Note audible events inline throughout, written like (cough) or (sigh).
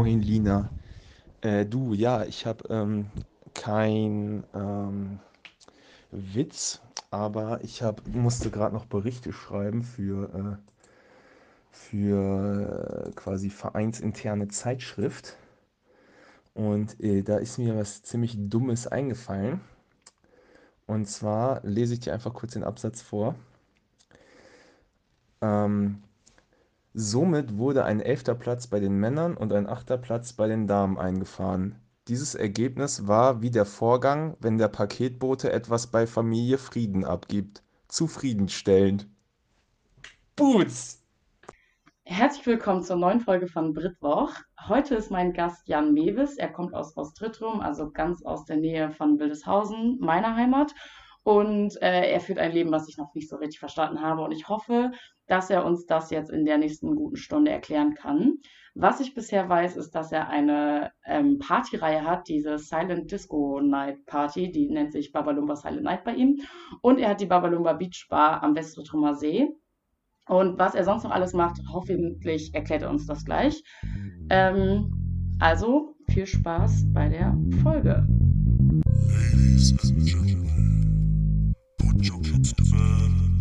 Moin Lina. Äh, du, ja, ich habe ähm, kein ähm, Witz, aber ich hab, musste gerade noch Berichte schreiben für, äh, für äh, quasi vereinsinterne Zeitschrift. Und äh, da ist mir was ziemlich Dummes eingefallen. Und zwar lese ich dir einfach kurz den Absatz vor. Ähm, somit wurde ein elfter Platz bei den Männern und ein achter Platz bei den Damen eingefahren. Dieses Ergebnis war wie der Vorgang, wenn der Paketbote etwas bei Familie Frieden abgibt. Zufriedenstellend. Boots! Herzlich willkommen zur neuen Folge von Britwoch. Heute ist mein Gast Jan Mewes. Er kommt aus Ostrittrum, also ganz aus der Nähe von Wildeshausen, meiner Heimat. Und äh, er führt ein Leben, was ich noch nicht so richtig verstanden habe. Und ich hoffe, dass er uns das jetzt in der nächsten guten Stunde erklären kann. Was ich bisher weiß, ist, dass er eine ähm, Partyreihe hat, diese Silent Disco Night Party, die nennt sich Babalumba Silent Night bei ihm. Und er hat die Babalumba Beach Bar am Westrutrumer See. Und was er sonst noch alles macht, hoffentlich erklärt er uns das gleich. Ähm, also viel Spaß bei der Folge. Ladies and Gentlemen, put your kids to bed,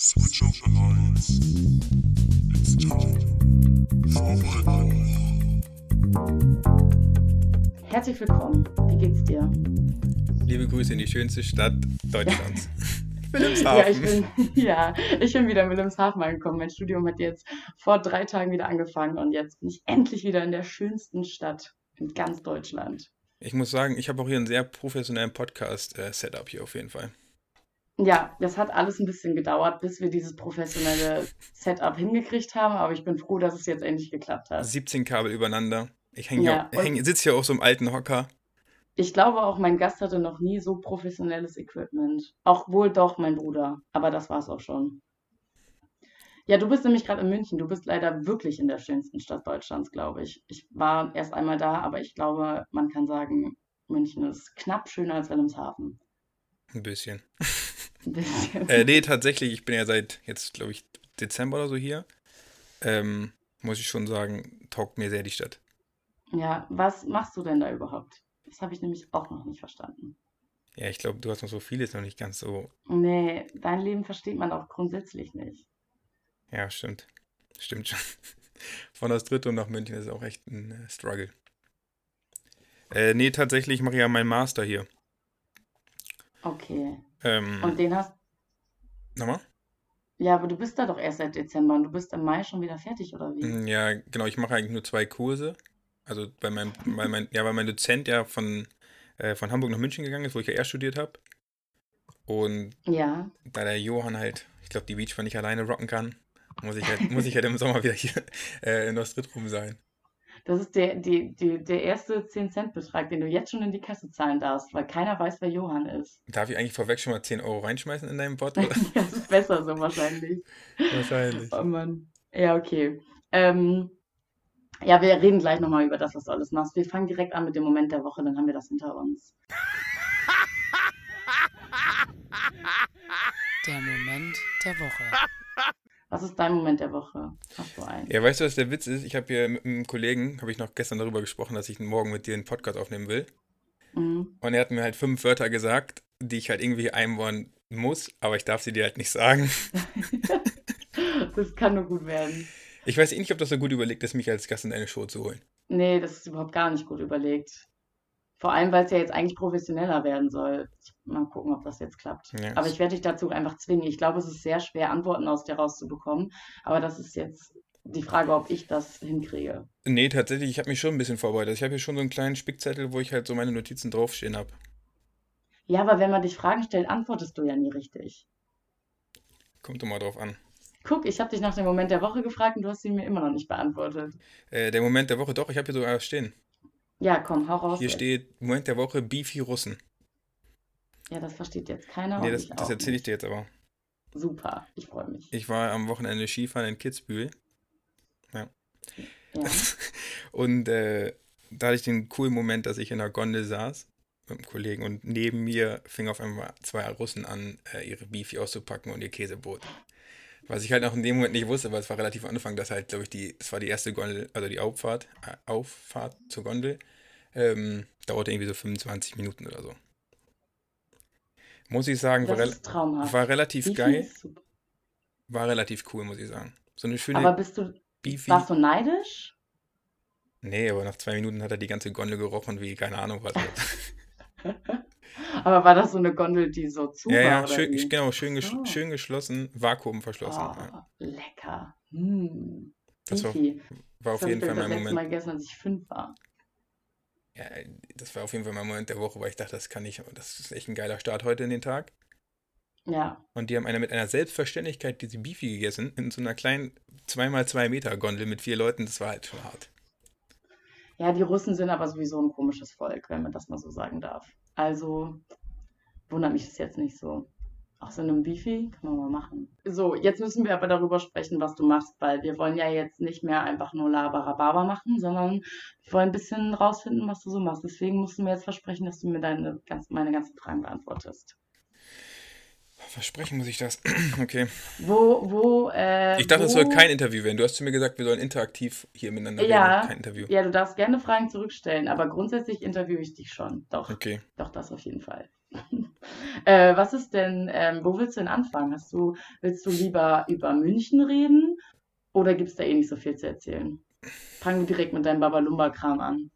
switch off the lights. It's time for Herzlich willkommen. Wie geht's dir? Liebe Grüße in die schönste Stadt Deutschlands. (laughs) Wilhelmshaven. Ja, ich bin, (laughs) ja, ich bin wieder in Wilhelmshaven angekommen. Mein Studium hat jetzt vor drei Tagen wieder angefangen und jetzt bin ich endlich wieder in der schönsten Stadt in ganz Deutschland. Ich muss sagen, ich habe auch hier einen sehr professionellen Podcast-Setup äh, hier auf jeden Fall. Ja, das hat alles ein bisschen gedauert, bis wir dieses professionelle Setup hingekriegt haben, aber ich bin froh, dass es jetzt endlich geklappt hat. 17 Kabel übereinander. Ich häng ja, häng, sitze hier auf so einem alten Hocker. Ich glaube auch, mein Gast hatte noch nie so professionelles Equipment. Auch wohl doch mein Bruder. Aber das war es auch schon. Ja, du bist nämlich gerade in München. Du bist leider wirklich in der schönsten Stadt Deutschlands, glaube ich. Ich war erst einmal da, aber ich glaube, man kann sagen, München ist knapp schöner als Wilhelmshaven. Ein bisschen. Ein bisschen. äh, nee, tatsächlich, ich bin ja seit jetzt, glaube ich, Dezember oder so hier. Ähm, muss ich schon sagen, taugt mir sehr die Stadt. Ja, was machst du denn da überhaupt? Das habe ich nämlich auch noch nicht verstanden. Ja, ich glaube, du hast noch so vieles noch nicht ganz so. Nee, dein Leben versteht man auch grundsätzlich nicht. Ja, stimmt. Stimmt schon. (laughs) Von das dritte nach München ist auch echt ein äh, Struggle. Äh, nee, tatsächlich mache ich ja meinen Master hier. Okay. Ähm, und den hast. Nochmal? Ja, aber du bist da doch erst seit Dezember und du bist im Mai schon wieder fertig, oder wie? Mm, ja, genau. Ich mache eigentlich nur zwei Kurse. Also bei meinem, weil mein, ja, weil mein Dozent ja von, äh, von Hamburg nach München gegangen ist, wo ich ja erst studiert habe. Und ja. da der Johann halt, ich glaube, die Beachbar nicht alleine rocken kann, muss ich halt, muss ich halt im Sommer (laughs) wieder hier äh, in Ostritrum sein. Das ist der, die, die, der erste 10-Cent-Betrag, den du jetzt schon in die Kasse zahlen darfst, weil keiner weiß, wer Johann ist. Darf ich eigentlich vorweg schon mal 10 Euro reinschmeißen in deinen Bot? (laughs) das ist besser so wahrscheinlich. Wahrscheinlich. Oh Mann. Ja, okay. Ähm, ja, wir reden gleich nochmal über das, was du alles machst. Wir fangen direkt an mit dem Moment der Woche, dann haben wir das hinter uns. Der Moment der Woche. Was ist dein Moment der Woche? Hast du einen? Ja, weißt du, was der Witz ist? Ich habe hier mit einem Kollegen, habe ich noch gestern darüber gesprochen, dass ich morgen mit dir einen Podcast aufnehmen will. Mhm. Und er hat mir halt fünf Wörter gesagt, die ich halt irgendwie einbauen muss, aber ich darf sie dir halt nicht sagen. (laughs) das kann nur gut werden. Ich weiß eh nicht, ob das so gut überlegt ist, mich als Gast in eine Show zu holen. Nee, das ist überhaupt gar nicht gut überlegt. Vor allem, weil es ja jetzt eigentlich professioneller werden soll. Mal gucken, ob das jetzt klappt. Ja, aber ich werde dich dazu einfach zwingen. Ich glaube, es ist sehr schwer, Antworten aus dir rauszubekommen. Aber das ist jetzt die Frage, ob ich das hinkriege. Nee, tatsächlich, ich habe mich schon ein bisschen vorbereitet. Ich habe hier schon so einen kleinen Spickzettel, wo ich halt so meine Notizen draufstehen habe. Ja, aber wenn man dich Fragen stellt, antwortest du ja nie richtig. Kommt doch mal drauf an. Guck, ich habe dich nach dem Moment der Woche gefragt und du hast sie mir immer noch nicht beantwortet. Äh, der Moment der Woche, doch, ich habe hier sogar stehen. Ja, komm, hau raus. Hier jetzt. steht Moment der Woche Beefy Russen. Ja, das versteht jetzt keiner. Nee, das, das erzähle ich dir jetzt aber. Super, ich freue mich. Ich war am Wochenende Skifahren in Kitzbühel. Ja. ja. (laughs) und äh, da hatte ich den coolen Moment, dass ich in der Gondel saß mit einem Kollegen und neben mir fing auf einmal zwei Russen an, äh, ihre Beefy auszupacken und ihr Käsebrot. Was ich halt noch in dem Moment nicht wusste, weil es war relativ am Anfang, dass halt, glaube ich, die, das war die erste Gondel, also die Auffahrt, äh, Auffahrt zur Gondel, ähm, dauerte irgendwie so 25 Minuten oder so. Muss ich sagen, war, re war, relativ Beefy geil. War relativ cool, muss ich sagen. So eine schöne. Aber bist du. Beefy. Warst du neidisch? Nee, aber nach zwei Minuten hat er die ganze Gondel gerochen, wie keine Ahnung was. (laughs) (laughs) aber war das so eine Gondel, die so zu ja, war? Ja, schön, genau, schön, ges oh. schön geschlossen, Vakuum verschlossen. Oh, ja. Lecker. Hm. Das war, war auf jeden Fall mein Moment. Ich Mal gegessen, als ich fünf war. Ja, das war auf jeden Fall mein Moment der Woche, weil ich dachte, das kann ich, das ist echt ein geiler Start heute in den Tag. Ja. Und die haben einer mit einer Selbstverständlichkeit diese Beefy gegessen, in so einer kleinen 2x2 Meter Gondel mit vier Leuten, das war halt schon hart. Ja, die Russen sind aber sowieso ein komisches Volk, wenn man das mal so sagen darf. Also wundert mich das jetzt nicht so. Auch so einem Beefy kann man mal machen. So, jetzt müssen wir aber darüber sprechen, was du machst, weil wir wollen ja jetzt nicht mehr einfach nur Labarababa machen, sondern wir wollen ein bisschen rausfinden, was du so machst. Deswegen musst du mir jetzt versprechen, dass du mir deine, ganz, meine ganzen Fragen beantwortest. Versprechen muss ich das. (clears throat) okay. Wo, wo, äh, Ich dachte, es soll kein Interview werden. Du hast zu mir gesagt, wir sollen interaktiv hier miteinander ja, reden. Kein Interview. Ja, du darfst gerne Fragen zurückstellen, aber grundsätzlich interviewe ich dich schon. Doch. Okay. Doch, das auf jeden Fall. Äh, was ist denn, ähm, wo willst du denn anfangen? Hast du, willst du lieber über München reden oder gibt es da eh nicht so viel zu erzählen? Fangen wir direkt mit deinem Babalumba-Kram an.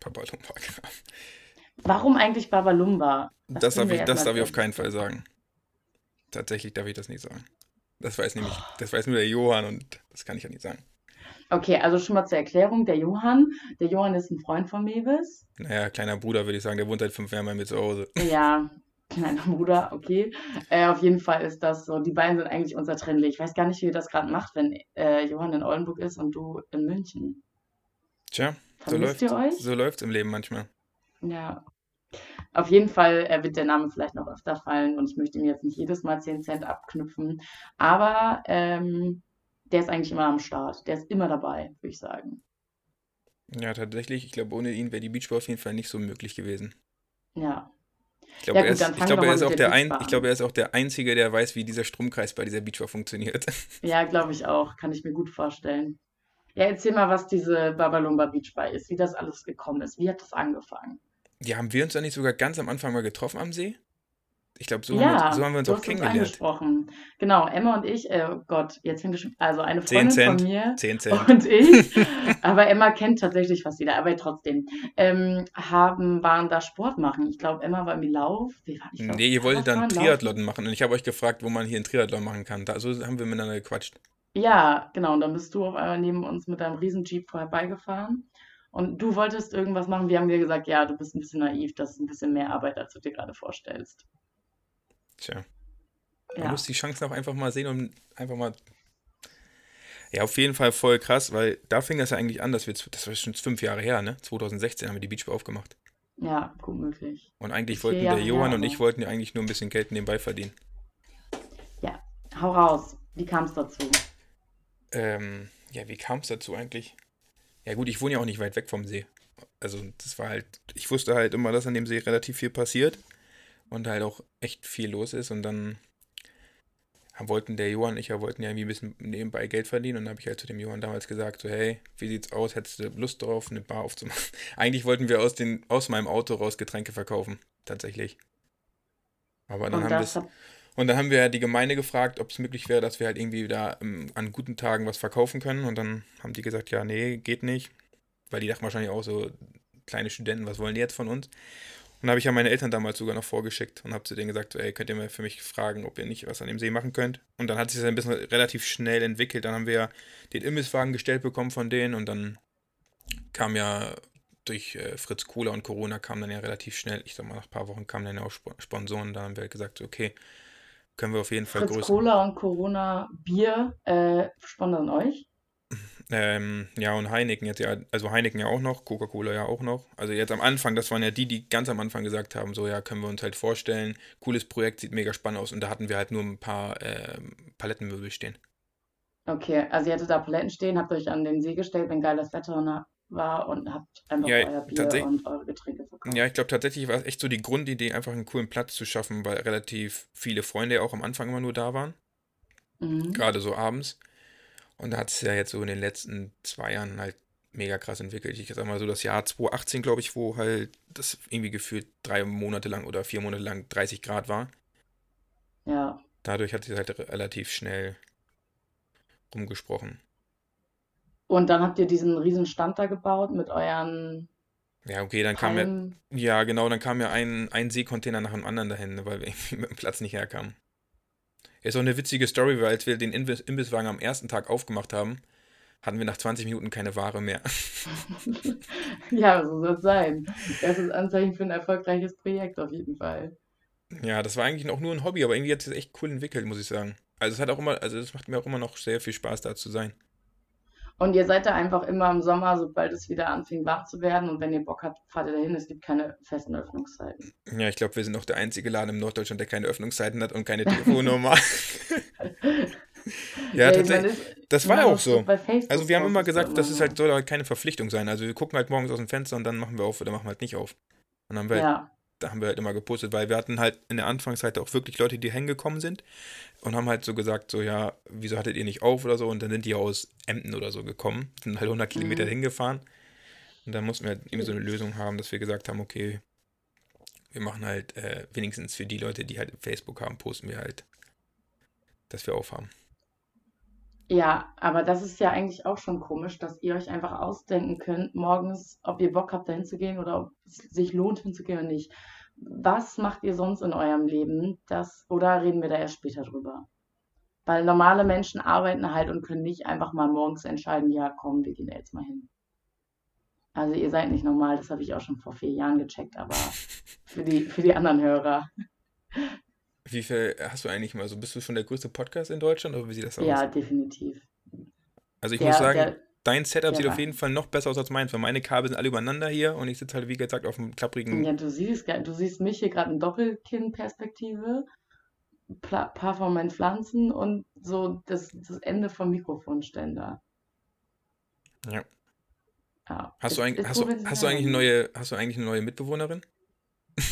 Babalumba-Kram. Warum eigentlich Babalumba? Das, das darf, ich, das darf ich auf keinen Fall sagen. Tatsächlich darf ich das nicht sagen. Das weiß nämlich, das weiß nur der Johann und das kann ich ja nicht sagen. Okay, also schon mal zur Erklärung, der Johann, der Johann ist ein Freund von Mewis. Naja, kleiner Bruder würde ich sagen, der wohnt seit fünf Jahren bei mir zu Hause. Ja, kleiner Bruder, okay. Äh, auf jeden Fall ist das so, die beiden sind eigentlich unzertrennlich. Ich weiß gar nicht, wie ihr das gerade macht, wenn äh, Johann in Oldenburg ist und du in München. Tja, so läuft, ihr euch? so läuft's im Leben manchmal. Ja, auf jeden Fall äh, wird der Name vielleicht noch öfter fallen und ich möchte ihm jetzt nicht jedes Mal 10 Cent abknüpfen. Aber ähm, der ist eigentlich immer am Start. Der ist immer dabei, würde ich sagen. Ja, tatsächlich. Ich glaube, ohne ihn wäre die Beachball auf jeden Fall nicht so möglich gewesen. Ja. Ich glaube, ja, er, ist, ich glaube, er, ist auch der ein, ich glaube, er ist auch der Einzige, der weiß, wie dieser Stromkreis bei dieser Beachball funktioniert. (laughs) Ja, glaube ich auch. Kann ich mir gut vorstellen. Ja, erzähl mal, was diese Babalumba Beachball ist, wie das alles gekommen ist. Wie hat das angefangen? Ja, haben wir uns da nicht sogar ganz am Anfang mal getroffen am See? Ich glaube, so, ja, so, haben wir uns auch kennengelernt. angesprochen. Genau, Emma und ich, äh, oh Gott, jetzt fängt es also eine Freundin von mir 10 Cent. und ich, (laughs) aber Emma kennt tatsächlich fast jeder, aber trotzdem, ähm, haben, waren da Sport machen. Ich glaube, Emma war im Lauf. Wie war, ich glaub, nee, ihr wolltet dann Triathlon Lauf. machen und ich habe euch gefragt, wo man hier einen Triathlon machen kann. Da, so haben wir miteinander gequatscht. Ja, genau, und dann bist du auf einmal neben uns mit deinem riesen Jeep vorbeigefahren. Und du wolltest irgendwas machen. Wir haben dir gesagt, ja, du bist ein bisschen naiv, das ist ein bisschen mehr Arbeit, als du dir gerade vorstellst. Tja. Man ja. muss die Chancen auch einfach mal sehen und einfach mal. Ja, auf jeden Fall voll krass, weil da fing das ja eigentlich an, dass wir, das war schon fünf Jahre her, ne? 2016 haben wir die Beachbar aufgemacht. Ja, gut möglich. Und eigentlich wollten der Johann her, und ich wollten ja eigentlich nur ein bisschen Geld nebenbei verdienen. Ja, hau raus. Wie kam es dazu? Ähm, ja, wie kam es dazu eigentlich? Ja gut, ich wohne ja auch nicht weit weg vom See. Also das war halt, ich wusste halt immer, dass an dem See relativ viel passiert und halt auch echt viel los ist und dann wollten der Johann und ich ja wollten ja irgendwie ein bisschen nebenbei Geld verdienen und dann habe ich halt zu dem Johann damals gesagt, so hey, wie sieht's aus, hättest du Lust darauf, eine Bar aufzumachen? (laughs) Eigentlich wollten wir aus, den, aus meinem Auto raus Getränke verkaufen, tatsächlich. Aber dann und haben wir und dann haben wir die Gemeinde gefragt, ob es möglich wäre, dass wir halt irgendwie da um, an guten Tagen was verkaufen können. Und dann haben die gesagt, ja, nee, geht nicht. Weil die dachten wahrscheinlich auch so, kleine Studenten, was wollen die jetzt von uns? Und habe ich ja meine Eltern damals sogar noch vorgeschickt und habe zu denen gesagt, ey, könnt ihr mir für mich fragen, ob ihr nicht was an dem See machen könnt? Und dann hat sich das ein bisschen relativ schnell entwickelt. Dann haben wir ja den Imbisswagen gestellt bekommen von denen und dann kam ja durch äh, Fritz Kohler und Corona kam dann ja relativ schnell, ich sag mal, nach ein paar Wochen kamen dann ja auch Sponsoren. Da haben wir halt gesagt, okay, können wir auf jeden Fall Fritz größer. Cola und Corona Bier äh, sponsern euch? Ähm, ja, und Heineken jetzt ja, also Heineken ja auch noch, Coca-Cola ja auch noch. Also jetzt am Anfang, das waren ja die, die ganz am Anfang gesagt haben, so ja, können wir uns halt vorstellen, cooles Projekt, sieht mega spannend aus und da hatten wir halt nur ein paar äh, Palettenmöbel stehen. Okay, also ihr hattet da Paletten stehen, habt euch an den See gestellt, wenn geiles Wetter war und habt einfach ja, euer Bier und eure Getränke verkauft. Ja, ich glaube tatsächlich war es echt so die Grundidee, einfach einen coolen Platz zu schaffen, weil relativ viele Freunde auch am Anfang immer nur da waren. Mhm. Gerade so abends. Und da hat es ja jetzt so in den letzten zwei Jahren halt mega krass entwickelt. Ich sag mal so das Jahr 2018, glaube ich, wo halt das irgendwie gefühlt drei Monate lang oder vier Monate lang 30 Grad war. Ja. Dadurch hat sie halt relativ schnell rumgesprochen. Und dann habt ihr diesen riesen Stand da gebaut mit euren. Ja, okay, dann kam ja. Ja, genau, dann kam ja ein, ein Seekontainer nach dem anderen dahin, weil wir irgendwie (laughs) mit dem Platz nicht herkamen. Ist auch eine witzige Story, weil als wir den Imbisswagen am ersten Tag aufgemacht haben, hatten wir nach 20 Minuten keine Ware mehr. (laughs) ja, so soll es sein. Das ist Anzeichen für ein erfolgreiches Projekt auf jeden Fall. Ja, das war eigentlich auch nur ein Hobby, aber irgendwie hat es sich echt cool entwickelt, muss ich sagen. Also es hat auch immer, also es macht mir auch immer noch sehr viel Spaß, da zu sein. Und ihr seid da einfach immer im Sommer, sobald es wieder anfing, wach zu werden. Und wenn ihr Bock habt, fahrt ihr dahin. Es gibt keine festen Öffnungszeiten. Ja, ich glaube, wir sind noch der einzige Laden im Norddeutschland, der keine Öffnungszeiten hat und keine Telefonnummer. (laughs) ja, ja, tatsächlich. das war ja auch so. Also wir haben immer gesagt, das ist halt, soll halt keine Verpflichtung sein. Also wir gucken halt morgens aus dem Fenster und dann machen wir auf oder machen wir halt nicht auf. Und dann haben wir halt ja da haben wir halt immer gepostet, weil wir hatten halt in der Anfangszeit auch wirklich Leute, die hängen gekommen sind und haben halt so gesagt, so ja, wieso hattet ihr nicht auf oder so und dann sind die aus Emden oder so gekommen, sind halt 100 Kilometer mhm. hingefahren und dann mussten wir halt irgendwie so eine Lösung haben, dass wir gesagt haben, okay, wir machen halt äh, wenigstens für die Leute, die halt Facebook haben, posten wir halt, dass wir aufhaben. Ja, aber das ist ja eigentlich auch schon komisch, dass ihr euch einfach ausdenken könnt, morgens, ob ihr Bock habt, dahin zu gehen oder ob es sich lohnt, hinzugehen oder nicht. Was macht ihr sonst in eurem Leben? Das, oder reden wir da erst später drüber? Weil normale Menschen arbeiten halt und können nicht einfach mal morgens entscheiden, ja, komm, wir gehen jetzt mal hin. Also ihr seid nicht normal, das habe ich auch schon vor vier Jahren gecheckt, aber (laughs) für die, für die anderen Hörer. Wie viel hast du eigentlich mal so? Bist du schon der größte Podcast in Deutschland oder wie sieht das aus? Ja, definitiv. Also ich der, muss sagen, der, dein Setup sieht auf jeden Fall noch besser aus als meins, weil meine Kabel sind alle übereinander hier und ich sitze halt, wie gesagt, auf einem klapprigen. Ja, du siehst, du siehst mich hier gerade in Doppelkinn-Perspektive, ein paar von meinen Pflanzen und so das, das Ende vom Mikrofonständer. Ja. ja. Hast, ist, du, eigentlich, hast, du, hast, du eigentlich eine neue, hast du eigentlich eine neue Mitbewohnerin? (laughs)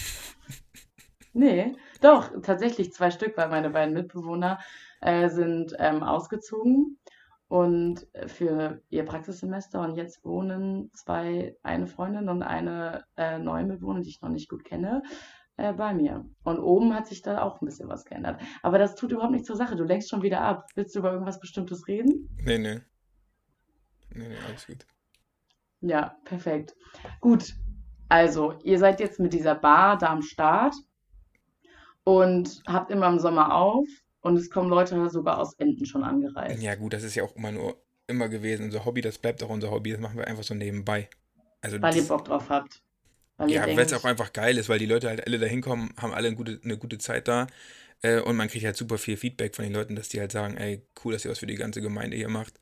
Nee, doch, tatsächlich zwei Stück, weil meine beiden Mitbewohner äh, sind ähm, ausgezogen und für ihr Praxissemester und jetzt wohnen zwei, eine Freundin und eine äh, neue Mitbewohnerin, die ich noch nicht gut kenne, äh, bei mir. Und oben hat sich da auch ein bisschen was geändert. Aber das tut überhaupt nichts zur Sache. Du lenkst schon wieder ab. Willst du über irgendwas Bestimmtes reden? Nee, nee. Nee, nee, alles gut. Ja, perfekt. Gut. Also, ihr seid jetzt mit dieser Bar da am Start und habt immer im Sommer auf und es kommen Leute sogar aus Enden schon angereist. Ja, gut, das ist ja auch immer nur immer gewesen. Unser Hobby, das bleibt auch unser Hobby, das machen wir einfach so nebenbei. Also weil ihr Bock drauf habt. Weil ja, weil es auch einfach geil ist, weil die Leute halt alle da hinkommen, haben alle eine gute, eine gute Zeit da. Äh, und man kriegt halt super viel Feedback von den Leuten, dass die halt sagen, ey, cool, dass ihr was für die ganze Gemeinde hier macht.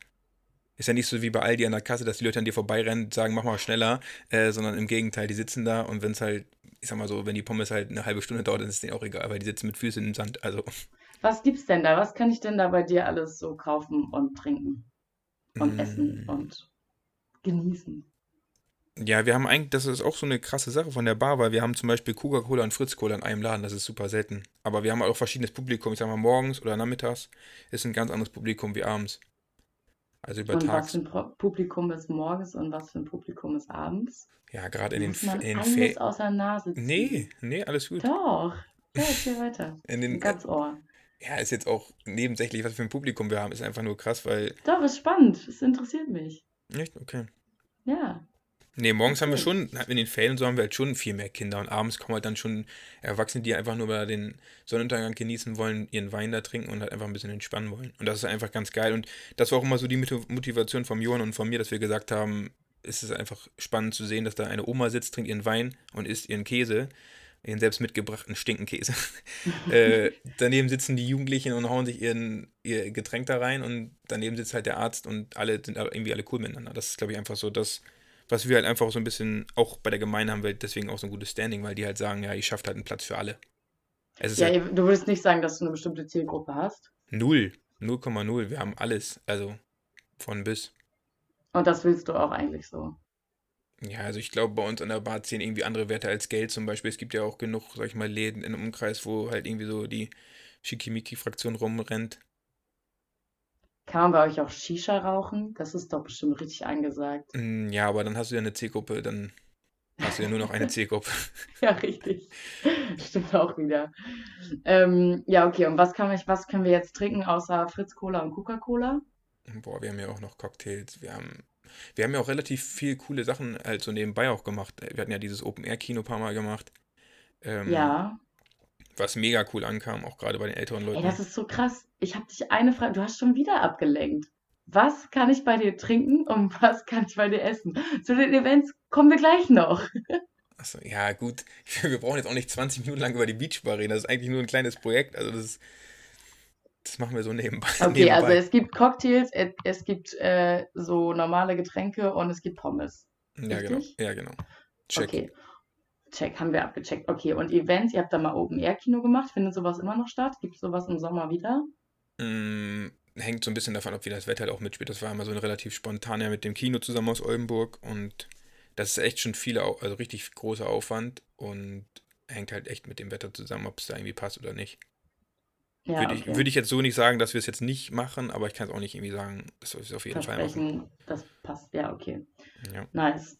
Ist ja nicht so wie bei Aldi an der Kasse, dass die Leute an dir vorbeirennen und sagen, mach mal schneller, äh, sondern im Gegenteil, die sitzen da und wenn es halt ich sag mal so, wenn die Pommes halt eine halbe Stunde dauert, dann ist es denen auch egal, weil die sitzen mit Füßen im Sand. Also. Was gibt's denn da? Was kann ich denn da bei dir alles so kaufen und trinken und mm. essen und genießen? Ja, wir haben eigentlich, das ist auch so eine krasse Sache von der Bar, weil wir haben zum Beispiel Coca-Cola und Fritz-Cola in einem Laden, das ist super selten. Aber wir haben auch verschiedenes Publikum, ich sag mal morgens oder nachmittags ist ein ganz anderes Publikum wie abends. Also über und Tags. was für ein Publikum ist morgens und was für ein Publikum ist abends? Ja, gerade in den, in den Ferien. aus der Nase ziehen. Nee, nee, alles gut. Doch. Ja, erzähl (laughs) weiter. In den, Ganz Ohr. Ja, ist jetzt auch nebensächlich, was für ein Publikum wir haben, ist einfach nur krass, weil. Doch, ist spannend. Es interessiert mich. Echt? Okay. Ja. Nee, morgens haben wir schon, in den Ferien so haben wir halt schon viel mehr Kinder und abends kommen halt dann schon Erwachsene, die einfach nur mal den Sonnenuntergang genießen wollen, ihren Wein da trinken und halt einfach ein bisschen entspannen wollen. Und das ist einfach ganz geil. Und das war auch immer so die Motivation von Johann und von mir, dass wir gesagt haben, es ist einfach spannend zu sehen, dass da eine Oma sitzt, trinkt ihren Wein und isst ihren Käse, ihren selbst mitgebrachten Stinkenkäse. (laughs) äh, daneben sitzen die Jugendlichen und hauen sich ihren, ihr Getränk da rein und daneben sitzt halt der Arzt und alle sind irgendwie alle cool miteinander. Das ist, glaube ich, einfach so das was wir halt einfach so ein bisschen, auch bei der Gemeinde haben wir deswegen auch so ein gutes Standing, weil die halt sagen, ja, ihr schafft halt einen Platz für alle. ja, halt, du würdest nicht sagen, dass du eine bestimmte Zielgruppe hast? Null. 0,0. Wir haben alles. Also von bis. Und das willst du auch eigentlich so? Ja, also ich glaube, bei uns an der Bar zählen irgendwie andere Werte als Geld zum Beispiel. Es gibt ja auch genug, sag ich mal, Läden in einem Umkreis, wo halt irgendwie so die Schickimicki-Fraktion rumrennt. Kann man bei euch auch Shisha rauchen? Das ist doch bestimmt richtig angesagt. Mm, ja, aber dann hast du ja eine Zielgruppe, dann hast du ja nur noch eine (laughs) Zielgruppe. ja, richtig. Stimmt auch wieder. Ähm, ja, okay. Und was, kann ich, was können wir jetzt trinken außer Fritz Cola und Coca-Cola? Boah, wir haben ja auch noch Cocktails. Wir haben, wir haben ja auch relativ viel coole Sachen halt so nebenbei auch gemacht. Wir hatten ja dieses Open-Air-Kino ein paar Mal gemacht. Ähm, ja. Was mega cool ankam, auch gerade bei den älteren Leuten. Ey, das ist so krass. Ich habe dich eine Frage, du hast schon wieder abgelenkt. Was kann ich bei dir trinken und (laughs) was kann ich bei dir essen? Zu den Events kommen wir gleich noch. (laughs) Achso, ja, gut. (laughs) Wir brauchen jetzt auch nicht 20 Minuten lang über die Beachbar reden. Das ist eigentlich nur ein kleines Projekt. Also, das ist das machen wir so nebenbei. (laughs) Okay, also nebenbei. also es gibt Cocktails, es gibt äh, so normale Getränke und es gibt Pommes. Ja, genau. Richtig? genau. Ja, genau. Check. Okay. Check, haben wir abgecheckt. Okay, und Events, ihr habt da mal Open-Air-Kino gemacht. Findet sowas immer noch statt? Gibt es sowas im Sommer wieder? Mm, hängt so ein bisschen davon ab, wie das Wetter halt auch mitspielt. Das war immer so ein relativ spontaner mit dem Kino zusammen aus Oldenburg und das ist echt schon viele, also richtig großer Aufwand und hängt halt echt mit dem Wetter zusammen, ob es da irgendwie passt oder nicht. Ja, würde, ich, okay. würde ich jetzt so nicht sagen, dass wir es jetzt nicht machen, aber ich kann es auch nicht irgendwie sagen, dass wir es auf jeden Fall machen. Das passt, ja, okay. Ja. Nice.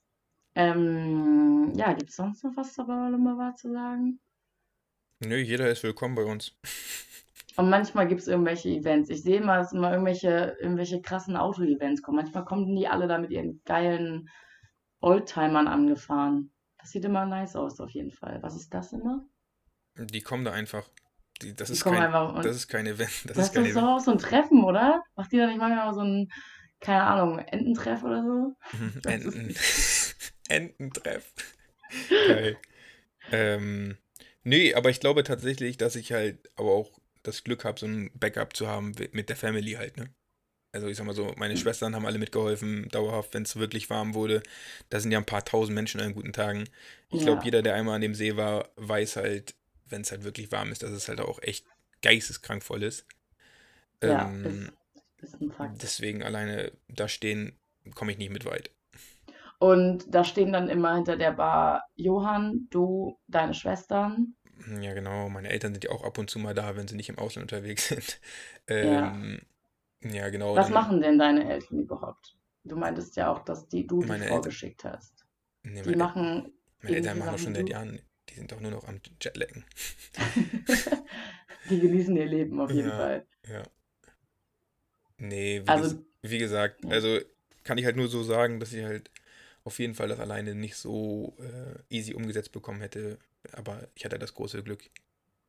Ähm, ja, gibt es sonst noch was zur Babalumba zu sagen? Nö, jeder ist willkommen bei uns. (laughs) Und manchmal gibt es irgendwelche Events. Ich sehe mal, dass immer irgendwelche, irgendwelche krassen Auto-Events kommen. Manchmal kommen die alle da mit ihren geilen Oldtimern angefahren. Das sieht immer nice aus, auf jeden Fall. Was ist das immer? Die kommen da einfach. Die, das, ist kein, das ist kein Event. Das, das ist, kein ist doch auch so ein Treffen, oder? Macht die da nicht manchmal so ein, keine Ahnung, Ententreff oder so? (laughs) Enten. (laughs) Ententreff. Geil. ähm, nee, aber ich glaube tatsächlich, dass ich halt aber auch das Glück habe, so ein Backup zu haben mit der Family halt, ne? Also ich sag mal so, meine Schwestern haben alle mitgeholfen, dauerhaft, wenn es wirklich warm wurde. Da sind ja ein paar tausend Menschen an guten Tagen. Ich ja. glaube, jeder, der einmal an dem See war, weiß halt, wenn es halt wirklich warm ist, dass es halt auch echt geisteskrank voll ist. Ja, ähm, ist, ist ein Fakt. Deswegen alleine da stehen, komme ich nicht mit weit. Und da stehen dann immer hinter der Bar Johann, du, deine Schwestern. Ja, genau. Meine Eltern sind ja auch ab und zu mal da, wenn sie nicht im Ausland unterwegs (laughs) sind. Ähm, ja. ja, genau. Was machen denn deine Eltern überhaupt? Du meintest ja auch, dass die du die vorgeschickt hast. Nee, die machen. Meine Eltern machen schon seit Jahren die sind doch nur noch am Jetlaggen. (laughs) die genießen ihr Leben auf jeden ja, Fall. Ja. Nee, wie, also, ges wie gesagt, ja. also kann ich halt nur so sagen, dass ich halt auf jeden Fall das alleine nicht so äh, easy umgesetzt bekommen hätte. Aber ich hatte das große Glück,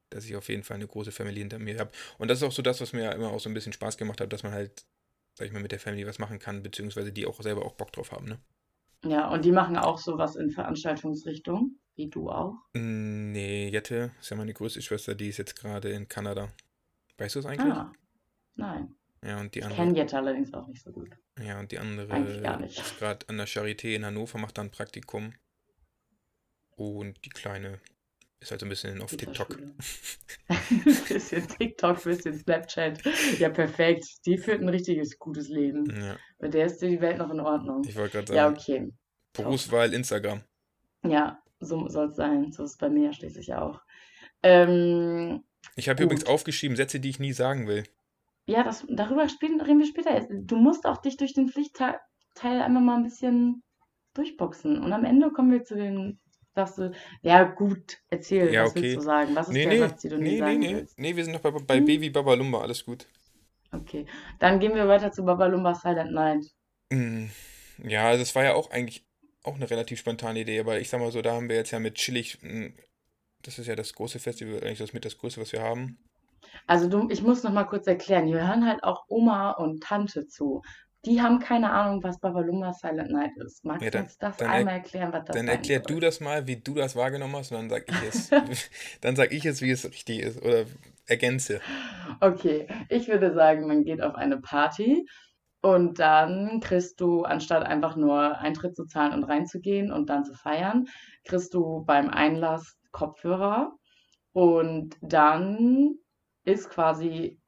dass ich auf jeden Fall eine große Familie hinter mir habe. Und das ist auch so das, was mir immer auch so ein bisschen Spaß gemacht hat, dass man halt, sag ich mal, mit der Family was machen kann, beziehungsweise die auch selber auch Bock drauf haben, ne? Ja, und die machen auch sowas in Veranstaltungsrichtung, wie du auch. Mm, nee, Jette ist ja meine größte Schwester, die ist jetzt gerade in Kanada. Weißt du es eigentlich? Ah, nein. Ja, und die ich kenne Jette allerdings auch nicht so gut. Ja, und die andere ist gerade an der Charité in Hannover, macht dann Praktikum. Und die Kleine ist halt so ein bisschen auf TikTok. (laughs) (laughs) bisschen TikTok, bisschen Snapchat. Ja, perfekt. Die führt ein richtiges gutes Leben. Ja. Bei der ist die Welt noch in Ordnung. Ich wollte gerade sagen. Ja, okay. Berufswahl Instagram. Ja, so soll es sein. So ist es bei mir schließlich auch. Ähm, ich habe übrigens aufgeschrieben, Sätze, die ich nie sagen will. Ja, das, darüber reden wir später. Du musst auch dich durch den Pflichtteil einmal mal ein bisschen durchboxen. Und am Ende kommen wir zu den sagst du, ja gut, erzähl, ja, was okay. willst du sagen? Was ist nee, der nee, Satz, den du nee, nie sagen nee, willst? Nee, wir sind noch bei, bei hm? Baby Babalumba, alles gut. Okay, dann gehen wir weiter zu Babalumba Silent Night. Hm, ja, also es war ja auch eigentlich auch eine relativ spontane Idee, aber ich sag mal so, da haben wir jetzt ja mit Chillig, das ist ja das große Festival, eigentlich das mit das größte, was wir haben. Also du, ich muss noch mal kurz erklären, hier hören halt auch Oma und Tante zu die haben keine Ahnung, was Babalumba Silent Night ist. Magst ja, dann, du uns das einmal erklären, was das ist? Dann erklär du das mal, wie du das wahrgenommen hast, und dann sag ich es. (laughs) dann sag ich es, wie es richtig ist. Oder ergänze. Okay, ich würde sagen, man geht auf eine Party und dann kriegst du, anstatt einfach nur Eintritt zu zahlen und reinzugehen und dann zu feiern, kriegst du beim Einlass Kopfhörer und dann ist quasi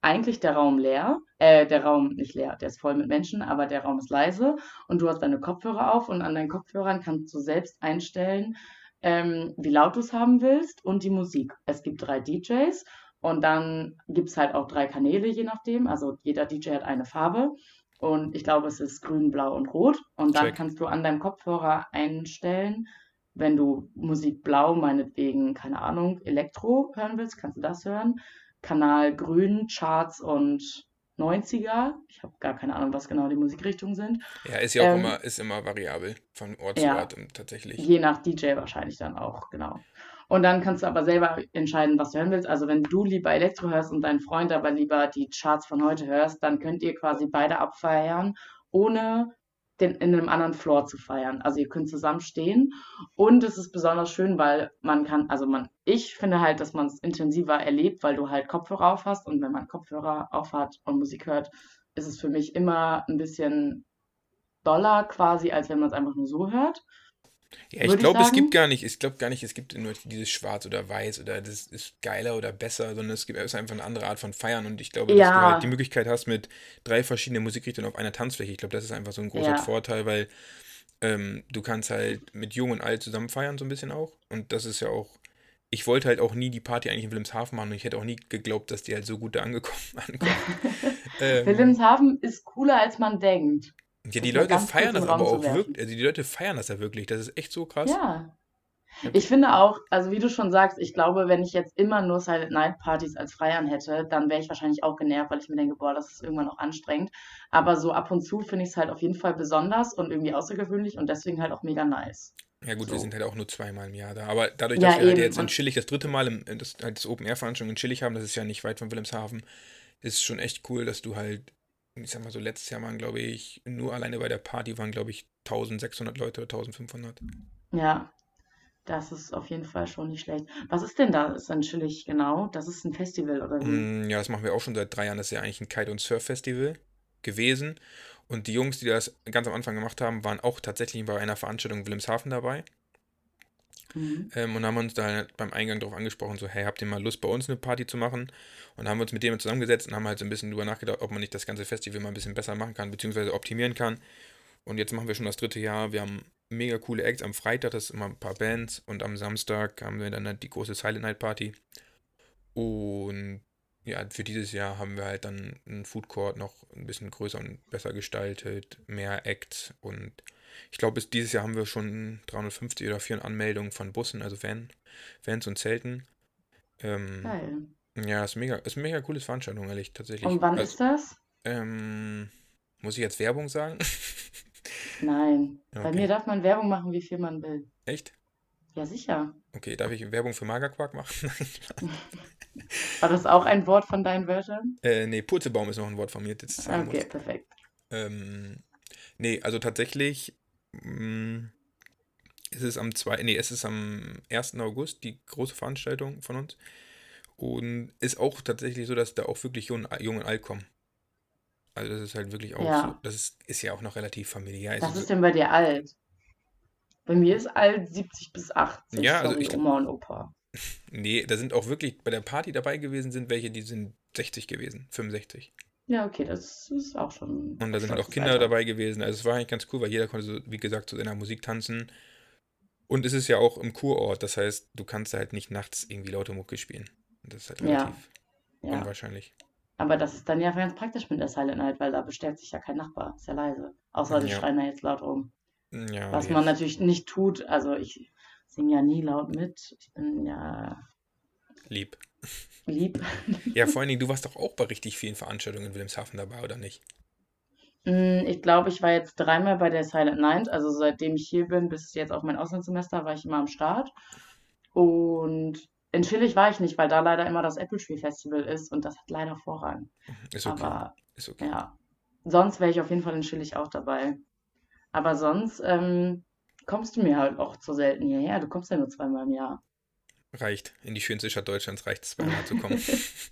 eigentlich der Raum leer. Äh, der Raum nicht leer, der ist voll mit Menschen, aber der Raum ist leise und du hast deine Kopfhörer auf und an deinen Kopfhörern kannst du selbst einstellen, ähm, wie laut du es haben willst und die Musik. Es gibt drei DJs Und dann gibt es halt auch drei Kanäle, je nachdem. Also jeder DJ hat eine Farbe. Und ich glaube, es ist grün, blau und rot. Und dann Check. kannst du an deinem Kopfhörer einstellen, wenn du Musik blau, meinetwegen, keine Ahnung, Elektro hören willst, kannst du das hören. Kanal grün, Charts und 90er. Ich habe gar keine Ahnung, was genau die Musikrichtungen sind. Ja, ist ja auch ähm, immer, ist immer variabel von Ort ja, zu Ort tatsächlich. Je nach DJ wahrscheinlich dann auch, genau. Und dann kannst du aber selber entscheiden, was du hören willst. Also wenn du lieber Elektro hörst und dein Freund aber lieber die Charts von heute hörst, dann könnt ihr quasi beide abfeiern, ohne den, in einem anderen Floor zu feiern. Also ihr könnt zusammen stehen und es ist besonders schön, weil man kann, also man, ich finde halt, dass man es intensiver erlebt, weil du halt Kopfhörer auf hast und wenn man Kopfhörer auf hat und Musik hört, ist es für mich immer ein bisschen doller quasi, als wenn man es einfach nur so hört. Ja, ich glaube, es gibt gar nicht, ich glaube gar nicht, es gibt nur dieses Schwarz oder Weiß oder das ist geiler oder besser, sondern es gibt es ist einfach eine andere Art von Feiern und ich glaube, dass du halt die Möglichkeit hast mit drei verschiedenen Musikrichtungen auf einer Tanzfläche. Ich glaube, das ist einfach so ein großer ja. Vorteil, weil ähm, du kannst halt mit Jung und Alt zusammen feiern, so ein bisschen auch. Und das ist ja auch, ich wollte halt auch nie die Party eigentlich in Wilhelmshaven machen und ich hätte auch nie geglaubt, dass die halt so gut da angekommen (laughs) ankommt. (laughs) ähm, Wilhelmshaven ist cooler, als man denkt. Ja, die Leute feiern das aber auch wirklich. Also die Leute feiern das ja wirklich. Das ist echt so krass. Ja. Ich finde auch, also wie du schon sagst, ich glaube, wenn ich jetzt immer nur Silent Night Partys als Feiern hätte, dann wäre ich wahrscheinlich auch genervt, weil ich mir denke, boah, das ist irgendwann auch anstrengend. Aber so ab und zu finde ich es halt auf jeden Fall besonders und irgendwie außergewöhnlich und deswegen halt auch mega nice. Ja gut, so. wir sind halt auch nur zweimal im Jahr da. Aber dadurch, dass ja, wir halt jetzt in Chillig das dritte Mal im, das, halt das Open-Air-Veranstaltung in Chillig haben, das ist ja nicht weit von Wilhelmshaven, ist schon echt cool, dass du halt ich sag mal so, letztes Jahr waren, glaube ich, nur alleine bei der Party waren, glaube ich, 1600 Leute oder 1500. Ja, das ist auf jeden Fall schon nicht schlecht. Was ist denn da ist dann chillig genau? Das ist ein Festival oder wie? Mm, ja, das machen wir auch schon seit drei Jahren. Das ist ja eigentlich ein Kite- und Surf-Festival gewesen. Und die Jungs, die das ganz am Anfang gemacht haben, waren auch tatsächlich bei einer Veranstaltung in Wilhelmshaven dabei. Mhm. Ähm, und haben uns da halt beim Eingang darauf angesprochen, so, hey, habt ihr mal Lust, bei uns eine Party zu machen? Und haben uns mit denen zusammengesetzt und haben halt so ein bisschen drüber nachgedacht, ob man nicht das ganze Festival mal ein bisschen besser machen kann, beziehungsweise optimieren kann. Und jetzt machen wir schon das dritte Jahr. Wir haben mega coole Acts. Am Freitag, das ist immer ein paar Bands. Und am Samstag haben wir dann halt die große Silent Night Party. Und ja, für dieses Jahr haben wir halt dann einen Food Court noch ein bisschen größer und besser gestaltet, mehr Acts und ich glaube, bis dieses Jahr haben wir schon 350 oder 400 Anmeldungen von Bussen, also Van, Vans und Zelten. Ähm, Geil. Ja, ist mega, ist mega cooles Veranstaltung, ehrlich, tatsächlich. Und wann also, ist das? Ähm, muss ich jetzt Werbung sagen? (laughs) Nein. Okay. Bei mir darf man Werbung machen, wie viel man will. Echt? Ja, sicher. Okay, darf ich Werbung für Magerquark machen? (laughs) (laughs) War das auch ein Wort von deinen Wörtern? Äh, nee, Purzelbaum ist noch ein Wort von mir. Das okay, muss. perfekt. Ähm, nee, also tatsächlich Mm, es ist am 2, nee, es ist am 1. August die große Veranstaltung von uns. Und ist auch tatsächlich so, dass da auch wirklich Jung, Jung und Alt kommen. Also das ist halt wirklich auch ja. so, das ist, ist ja auch noch relativ familiär. Was ist denn bei dir alt? Bei mir ist alt 70 bis 80. Ja, also ich, Oma und Opa. (laughs) Nee, da sind auch wirklich bei der Party dabei gewesen, sind welche, die sind 60 gewesen, 65. Ja, okay, das ist auch schon. Und da sind halt auch Kinder Alter. dabei gewesen. Also es war eigentlich ganz cool, weil jeder konnte, so, wie gesagt, zu seiner Musik tanzen. Und es ist ja auch im Kurort, das heißt, du kannst halt nicht nachts irgendwie laute Mucke spielen. Das ist halt relativ ja. unwahrscheinlich. Aber das ist dann ja ganz praktisch mit der Silent Night, weil da bestärkt sich ja kein Nachbar. Ist ja leise. Außer die ja. schreien da jetzt laut rum. Ja, Was man natürlich nicht tut. Also ich singe ja nie laut mit. Ich bin ja. Lieb lieb. Ja, (laughs) vor allen Dingen, du warst doch auch bei richtig vielen Veranstaltungen in Wilhelmshaven dabei, oder nicht? Mm, ich glaube, ich war jetzt dreimal bei der Silent Night. Also seitdem ich hier bin, bis jetzt auf mein Auslandssemester, war ich immer am Start. Und in Schillig war ich nicht, weil da leider immer das Apple Tree Festival ist und das hat leider Vorrang. Ist okay. Aber ist okay. ja, sonst wäre ich auf jeden Fall in Schillig auch dabei. Aber sonst ähm, kommst du mir halt auch zu selten hierher. Du kommst ja nur zweimal im Jahr. Reicht. In die schönste Stadt Deutschlands reicht es zweimal zu kommen.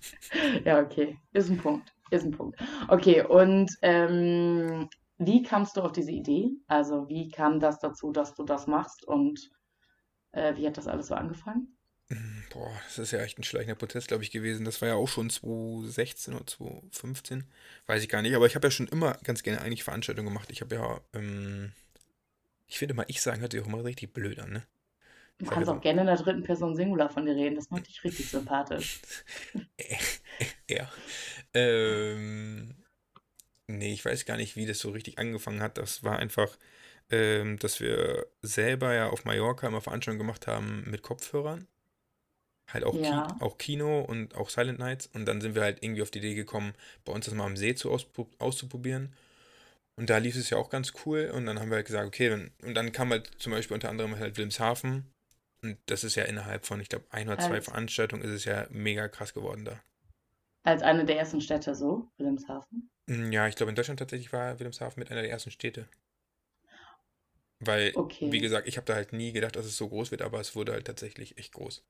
(laughs) ja, okay. Ist ein Punkt. Ist ein Punkt. Okay, und ähm, wie kamst du auf diese Idee? Also, wie kam das dazu, dass du das machst und äh, wie hat das alles so angefangen? Hm, boah, das ist ja echt ein schleichender Prozess, glaube ich, gewesen. Das war ja auch schon 2016 oder 2015. Weiß ich gar nicht. Aber ich habe ja schon immer ganz gerne eigentlich Veranstaltungen gemacht. Ich habe ja, ähm, ich finde mal, ich sagen hört sich auch immer richtig blöd an, ne? Du kannst auch gerne in der dritten Person Singular von dir reden. Das macht dich richtig sympathisch. (laughs) ja. Ähm, nee, ich weiß gar nicht, wie das so richtig angefangen hat. Das war einfach, ähm, dass wir selber ja auf Mallorca immer Veranstaltungen gemacht haben mit Kopfhörern. Halt auch, ja. Ki auch Kino und auch Silent Nights. Und dann sind wir halt irgendwie auf die Idee gekommen, bei uns das mal am See zu auszuprobieren. Und da lief es ja auch ganz cool. Und dann haben wir halt gesagt, okay, dann, und dann kam halt zum Beispiel unter anderem halt Wilmshaven. Und das ist ja innerhalb von, ich glaube, ein oder zwei als, Veranstaltungen ist es ja mega krass geworden da. Als eine der ersten Städte so, Wilhelmshaven? Mm, ja, ich glaube, in Deutschland tatsächlich war Wilhelmshaven mit einer der ersten Städte. Weil, okay. wie gesagt, ich habe da halt nie gedacht, dass es so groß wird, aber es wurde halt tatsächlich echt groß.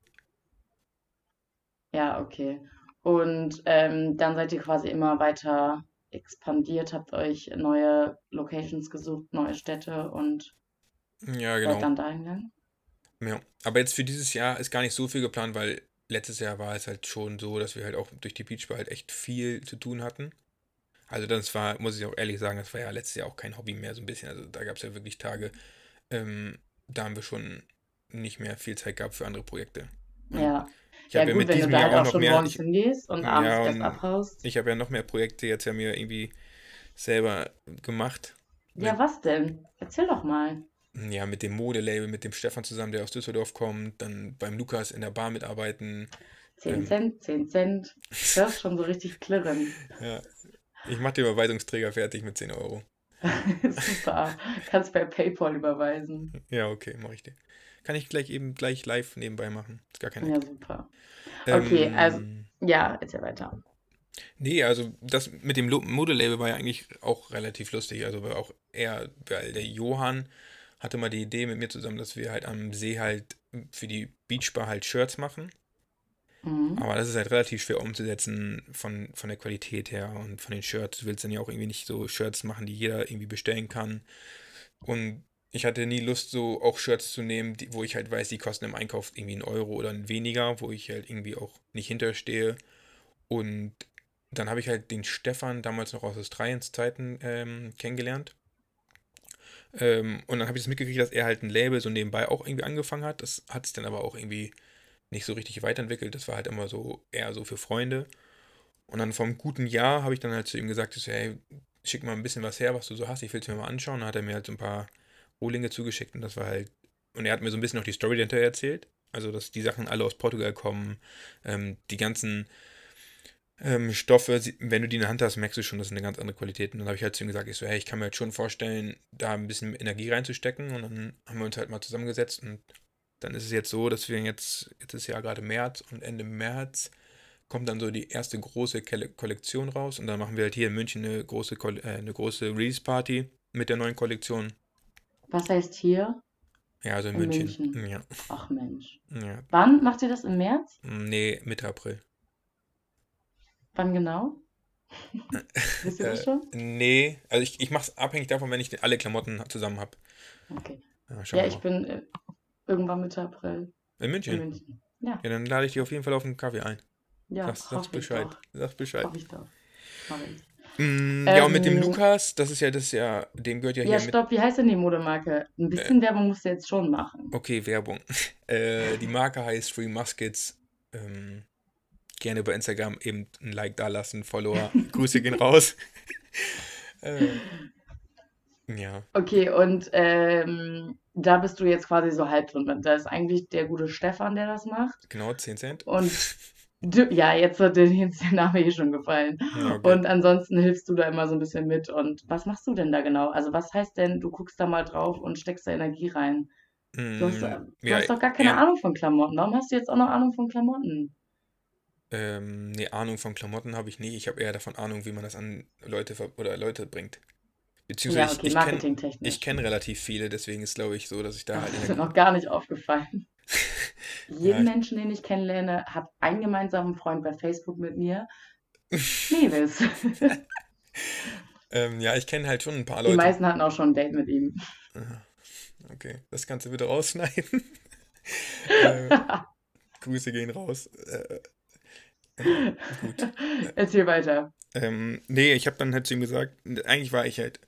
Ja, okay. Und ähm, dann seid ihr quasi immer weiter expandiert, habt euch neue Locations gesucht, neue Städte und ja, genau. seid dann dahin gegangen? Ja, aber jetzt für dieses Jahr ist gar nicht so viel geplant, weil letztes Jahr war es halt schon so, dass wir halt auch durch die Beachbar halt echt viel zu tun hatten. Also das war, muss ich auch ehrlich sagen, das war ja letztes Jahr auch kein Hobby mehr so ein bisschen. Also da gab es ja wirklich Tage, ähm, da haben wir schon nicht mehr viel Zeit gehabt für andere Projekte. Ja. Ich ja, gut, ja mit wenn du da halt auch, schon mehr, morgens hingehst und abends ja, erst abhaust. Ich habe ja noch mehr Projekte jetzt ja mir irgendwie selber gemacht. Ja, was denn? Erzähl doch mal. Ja, mit dem Modelabel, mit dem Stefan zusammen, der aus Düsseldorf kommt, dann beim Lukas in der Bar mitarbeiten. 10 ähm, Cent, 10 Cent. (laughs) Das ist schon so richtig klirren. ja. Ich mache den Überweisungsträger fertig mit 10 Euro. (laughs) Super. Kannst bei PayPal überweisen. Ja, okay, mache ich dir. Kann ich gleich eben gleich live nebenbei machen. Ist gar kein Ja, super. Okay, ähm, also, ja, erzähl weiter. Nee, also das mit dem Modelabel war ja eigentlich auch relativ lustig. Also war auch eher, weil der Johann hatte mal die Idee mit mir zusammen, dass wir halt am See halt für die Beachbar halt Shirts machen. Mhm. Aber das ist halt relativ schwer umzusetzen von, von der Qualität her und von den Shirts. Du willst dann ja auch irgendwie nicht so Shirts machen, die jeder irgendwie bestellen kann. Und ich hatte nie Lust, so auch Shirts zu nehmen, die, wo ich halt weiß, die kosten im Einkauf irgendwie einen Euro oder weniger, wo ich halt irgendwie auch nicht hinterstehe. Und dann habe ich halt den Stefan damals noch aus Australiens Zeiten ähm, kennengelernt. Ähm, und dann habe ich das mitgekriegt, dass er halt ein Label so nebenbei auch irgendwie angefangen hat. Das hat sich dann aber auch irgendwie nicht so richtig weiterentwickelt. Das war halt immer so eher so für Freunde. Und dann vor einem guten Jahr habe ich dann halt zu ihm gesagt, so, hey, schick mal ein bisschen was her, was du so hast. Ich will es mir mal anschauen. Dann hat er mir halt so ein paar Rohlinge zugeschickt und das war halt. Und er hat mir so ein bisschen noch die Story dahinter erzählt. Also, dass die Sachen alle aus Portugal kommen. Ähm, die ganzen ähm, Stoffe, wenn du die in der Hand hast, merkst du schon, das ist eine ganz andere Qualität. Und dann habe ich halt zu ihm gesagt, ich so, hey, ich kann mir jetzt schon vorstellen, da ein bisschen Energie reinzustecken. Und dann haben wir uns halt mal zusammengesetzt und dann ist es jetzt so, dass wir jetzt, jetzt ist ja gerade März und Ende März kommt dann so die erste große Kollektion raus und dann machen wir halt hier in München eine große, äh, eine große Release-Party mit der neuen Kollektion. Was heißt hier? Ja, also in, in München. München. Ja. Ach Mensch. Ja. Wann macht ihr das im März? Nee, Mitte April. Wann genau? (laughs) Wisst ihr das äh, schon? nee, also ich, ich mache es abhängig davon, wenn ich alle Klamotten zusammen habe. Okay. Ja, ja ich bin äh, irgendwann Mitte April. In München? In München. Ja. Ja, dann lade ich dich auf jeden Fall auf einen Kaffee ein. Ja, sag, sag's Bescheid. Sag Bescheid. ich doch. Mm, ja, ähm, und mit dem ähm, Lukas, das ist ja das ja, dem gehört ja, ja hier. Ja, stopp, wie heißt denn die Modemarke? Ein bisschen äh, Werbung musst du jetzt schon machen. Okay, Werbung. (laughs) äh, die Marke heißt Free Muskets. Ähm, gerne bei Instagram eben ein Like da lassen, Follower. (laughs) Grüße gehen raus. (laughs) äh, ja. Okay, und ähm, da bist du jetzt quasi so halb drin. Da ist eigentlich der gute Stefan, der das macht. Genau, 10 Cent. Und (laughs) du, ja, jetzt hat dir der Name eh schon gefallen. okay. Und ansonsten hilfst du da immer so ein bisschen mit. Und was machst du denn da genau? Also was heißt denn, du guckst da mal drauf und steckst da Energie rein? Du hast, mm, du ja, hast doch gar keine ja. Ahnung von Klamotten. Warum hast du jetzt auch noch Ahnung von Klamotten? Ähm, nee, Ahnung von Klamotten habe ich nie. Ich habe eher davon Ahnung, wie man das an Leute oder Leute bringt. Beziehungsweise ja, okay, ich, ich kenne kenn relativ viele, deswegen ist glaube ich so, dass ich da halt. Das ist mir noch gar nicht aufgefallen. (laughs) Jeden ja. Menschen, den ich kennenlerne, hat einen gemeinsamen Freund bei Facebook mit mir. (laughs) Nevis. (laughs) ähm, ja, ich kenne halt schon ein paar Leute. Die meisten hatten auch schon ein Date mit ihm. Okay, das kannst du wieder rausschneiden. äh, Grüße gehen raus. Äh, (laughs) Gut. (laughs) Erzähl weiter. Ähm, nee, ich habe dann halt zu ihm gesagt, eigentlich war ich halt,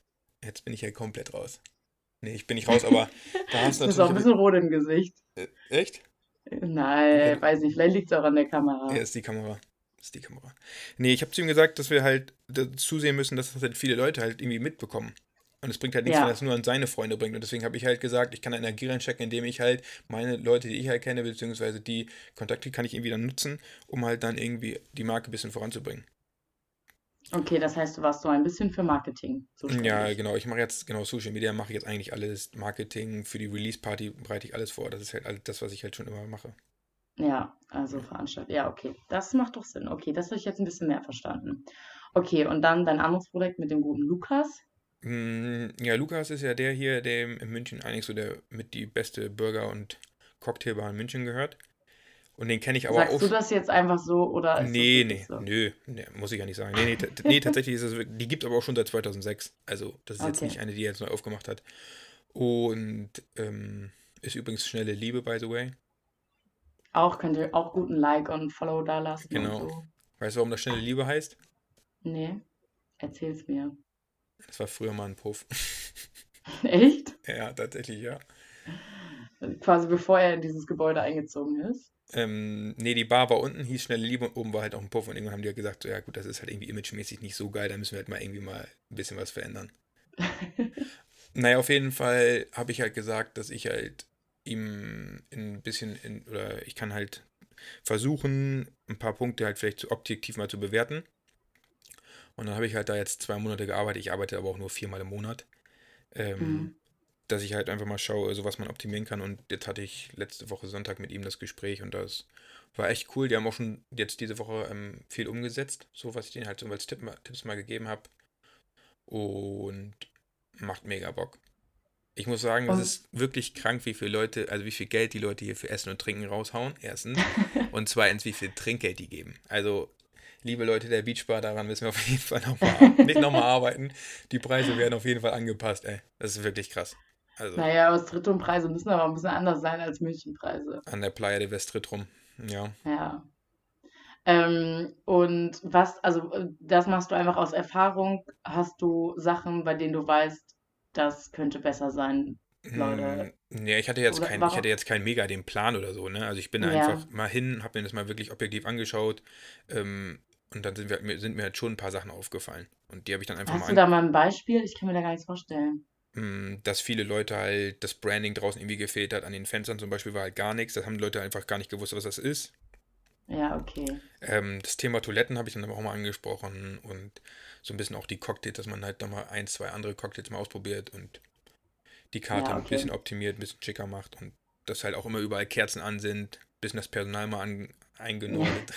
jetzt bin ich halt komplett raus. Nee, ich bin nicht raus, aber (laughs) da hast du natürlich. ist auch ein bisschen rot im Gesicht. Äh, echt? Nein, okay. weiß nicht, vielleicht liegt es auch an der Kamera. Ja, ist die Kamera. Ist die Kamera. Nee, ich habe zu ihm gesagt, dass wir halt zusehen müssen, dass das halt viele Leute halt irgendwie mitbekommen. Und es bringt halt nichts, ja. wenn es nur an seine Freunde bringt. Und deswegen habe ich halt gesagt, ich kann Energie reinchecken, indem ich halt meine Leute, die ich halt kenne, beziehungsweise die Kontakte kann ich irgendwie dann nutzen, um halt dann irgendwie die Marke ein bisschen voranzubringen. Okay, das heißt, du warst so ein bisschen für Marketing zuständig. Ja, genau. Ich mache jetzt, genau, Social Media mache ich jetzt eigentlich alles. Marketing für die Release-Party bereite ich alles vor. Das ist halt alles das, was ich halt schon immer mache. Ja, also veranstaltet. Ja, okay. Das macht doch Sinn. Okay, das habe ich jetzt ein bisschen mehr verstanden. Okay, und dann dein anderes Projekt mit dem guten Lukas. Mm, ja, Lukas ist ja der hier, der in München eigentlich so der mit die beste Burger- und Cocktailbar in München gehört. Und den kenne ich aber Sagst auch. Sagst du das jetzt einfach so oder Nee, nee, so? nö, nee, muss ich ja nicht sagen. Nee, nee, nee (laughs) tatsächlich ist es, die gibt es aber auch schon seit 2006. Also, das ist okay. jetzt nicht eine, die jetzt neu aufgemacht hat. Und ähm, ist übrigens schnelle Liebe, by the way. Auch könnt ihr auch guten Like und Follow da lassen. Genau. So. Weißt du, warum das schnelle Liebe heißt? Nee, erzähl's mir. Das war früher mal ein Puff. (laughs) Echt? Ja, tatsächlich, ja. Quasi bevor er in dieses Gebäude eingezogen ist. Ähm, nee, die Bar war unten, hieß Schnelle Liebe und oben war halt auch ein Puff und irgendwann haben die halt gesagt, so, ja gut, das ist halt irgendwie imagemäßig nicht so geil, da müssen wir halt mal irgendwie mal ein bisschen was verändern. (laughs) naja, auf jeden Fall habe ich halt gesagt, dass ich halt ihm ein bisschen, in, oder ich kann halt versuchen, ein paar Punkte halt vielleicht objektiv mal zu bewerten. Und dann habe ich halt da jetzt zwei Monate gearbeitet. Ich arbeite aber auch nur viermal im Monat. Ähm, mhm. Dass ich halt einfach mal schaue, so was man optimieren kann. Und jetzt hatte ich letzte Woche Sonntag mit ihm das Gespräch und das war echt cool. Die haben auch schon jetzt diese Woche ähm, viel umgesetzt, so was ich denen halt so als Tipp, Tipps mal gegeben habe. Und macht mega Bock. Ich muss sagen, das ist wirklich krank, wie viele Leute, also wie viel Geld die Leute hier für Essen und Trinken raushauen, erstens. (laughs) und zweitens, wie viel Trinkgeld die geben. Also liebe Leute der Beachbar, daran müssen wir auf jeden Fall nochmal, (laughs) nicht nochmal arbeiten. Die Preise werden auf jeden Fall angepasst, ey. Das ist wirklich krass. Also, naja, Ostritrum-Preise müssen aber ein bisschen anders sein als Münchenpreise. An der Playa de Vestritrum, ja. Ja. Ähm, und was, also das machst du einfach aus Erfahrung. Hast du Sachen, bei denen du weißt, das könnte besser sein, Leute? Ja, ich hatte jetzt keinen, ich hatte jetzt keinen mega den Plan oder so, ne? Also ich bin ja. einfach mal hin, habe mir das mal wirklich objektiv angeschaut, ähm, und dann sind, wir, sind mir halt schon ein paar Sachen aufgefallen. Und die habe ich dann einfach Hast mal. Hast du da mal ein Beispiel? Ich kann mir da gar nichts vorstellen. Hm, dass viele Leute halt das Branding draußen irgendwie gefehlt hat. An den Fenstern zum Beispiel war halt gar nichts. Das haben die Leute einfach gar nicht gewusst, was das ist. Ja, okay. Ähm, das Thema Toiletten habe ich dann aber auch mal angesprochen und so ein bisschen auch die Cocktails, dass man halt nochmal ein, zwei andere Cocktails mal ausprobiert und die Karte ja, okay. ein bisschen optimiert, ein bisschen schicker macht und dass halt auch immer überall Kerzen an sind, ein bisschen das Personal mal an, eingenordet.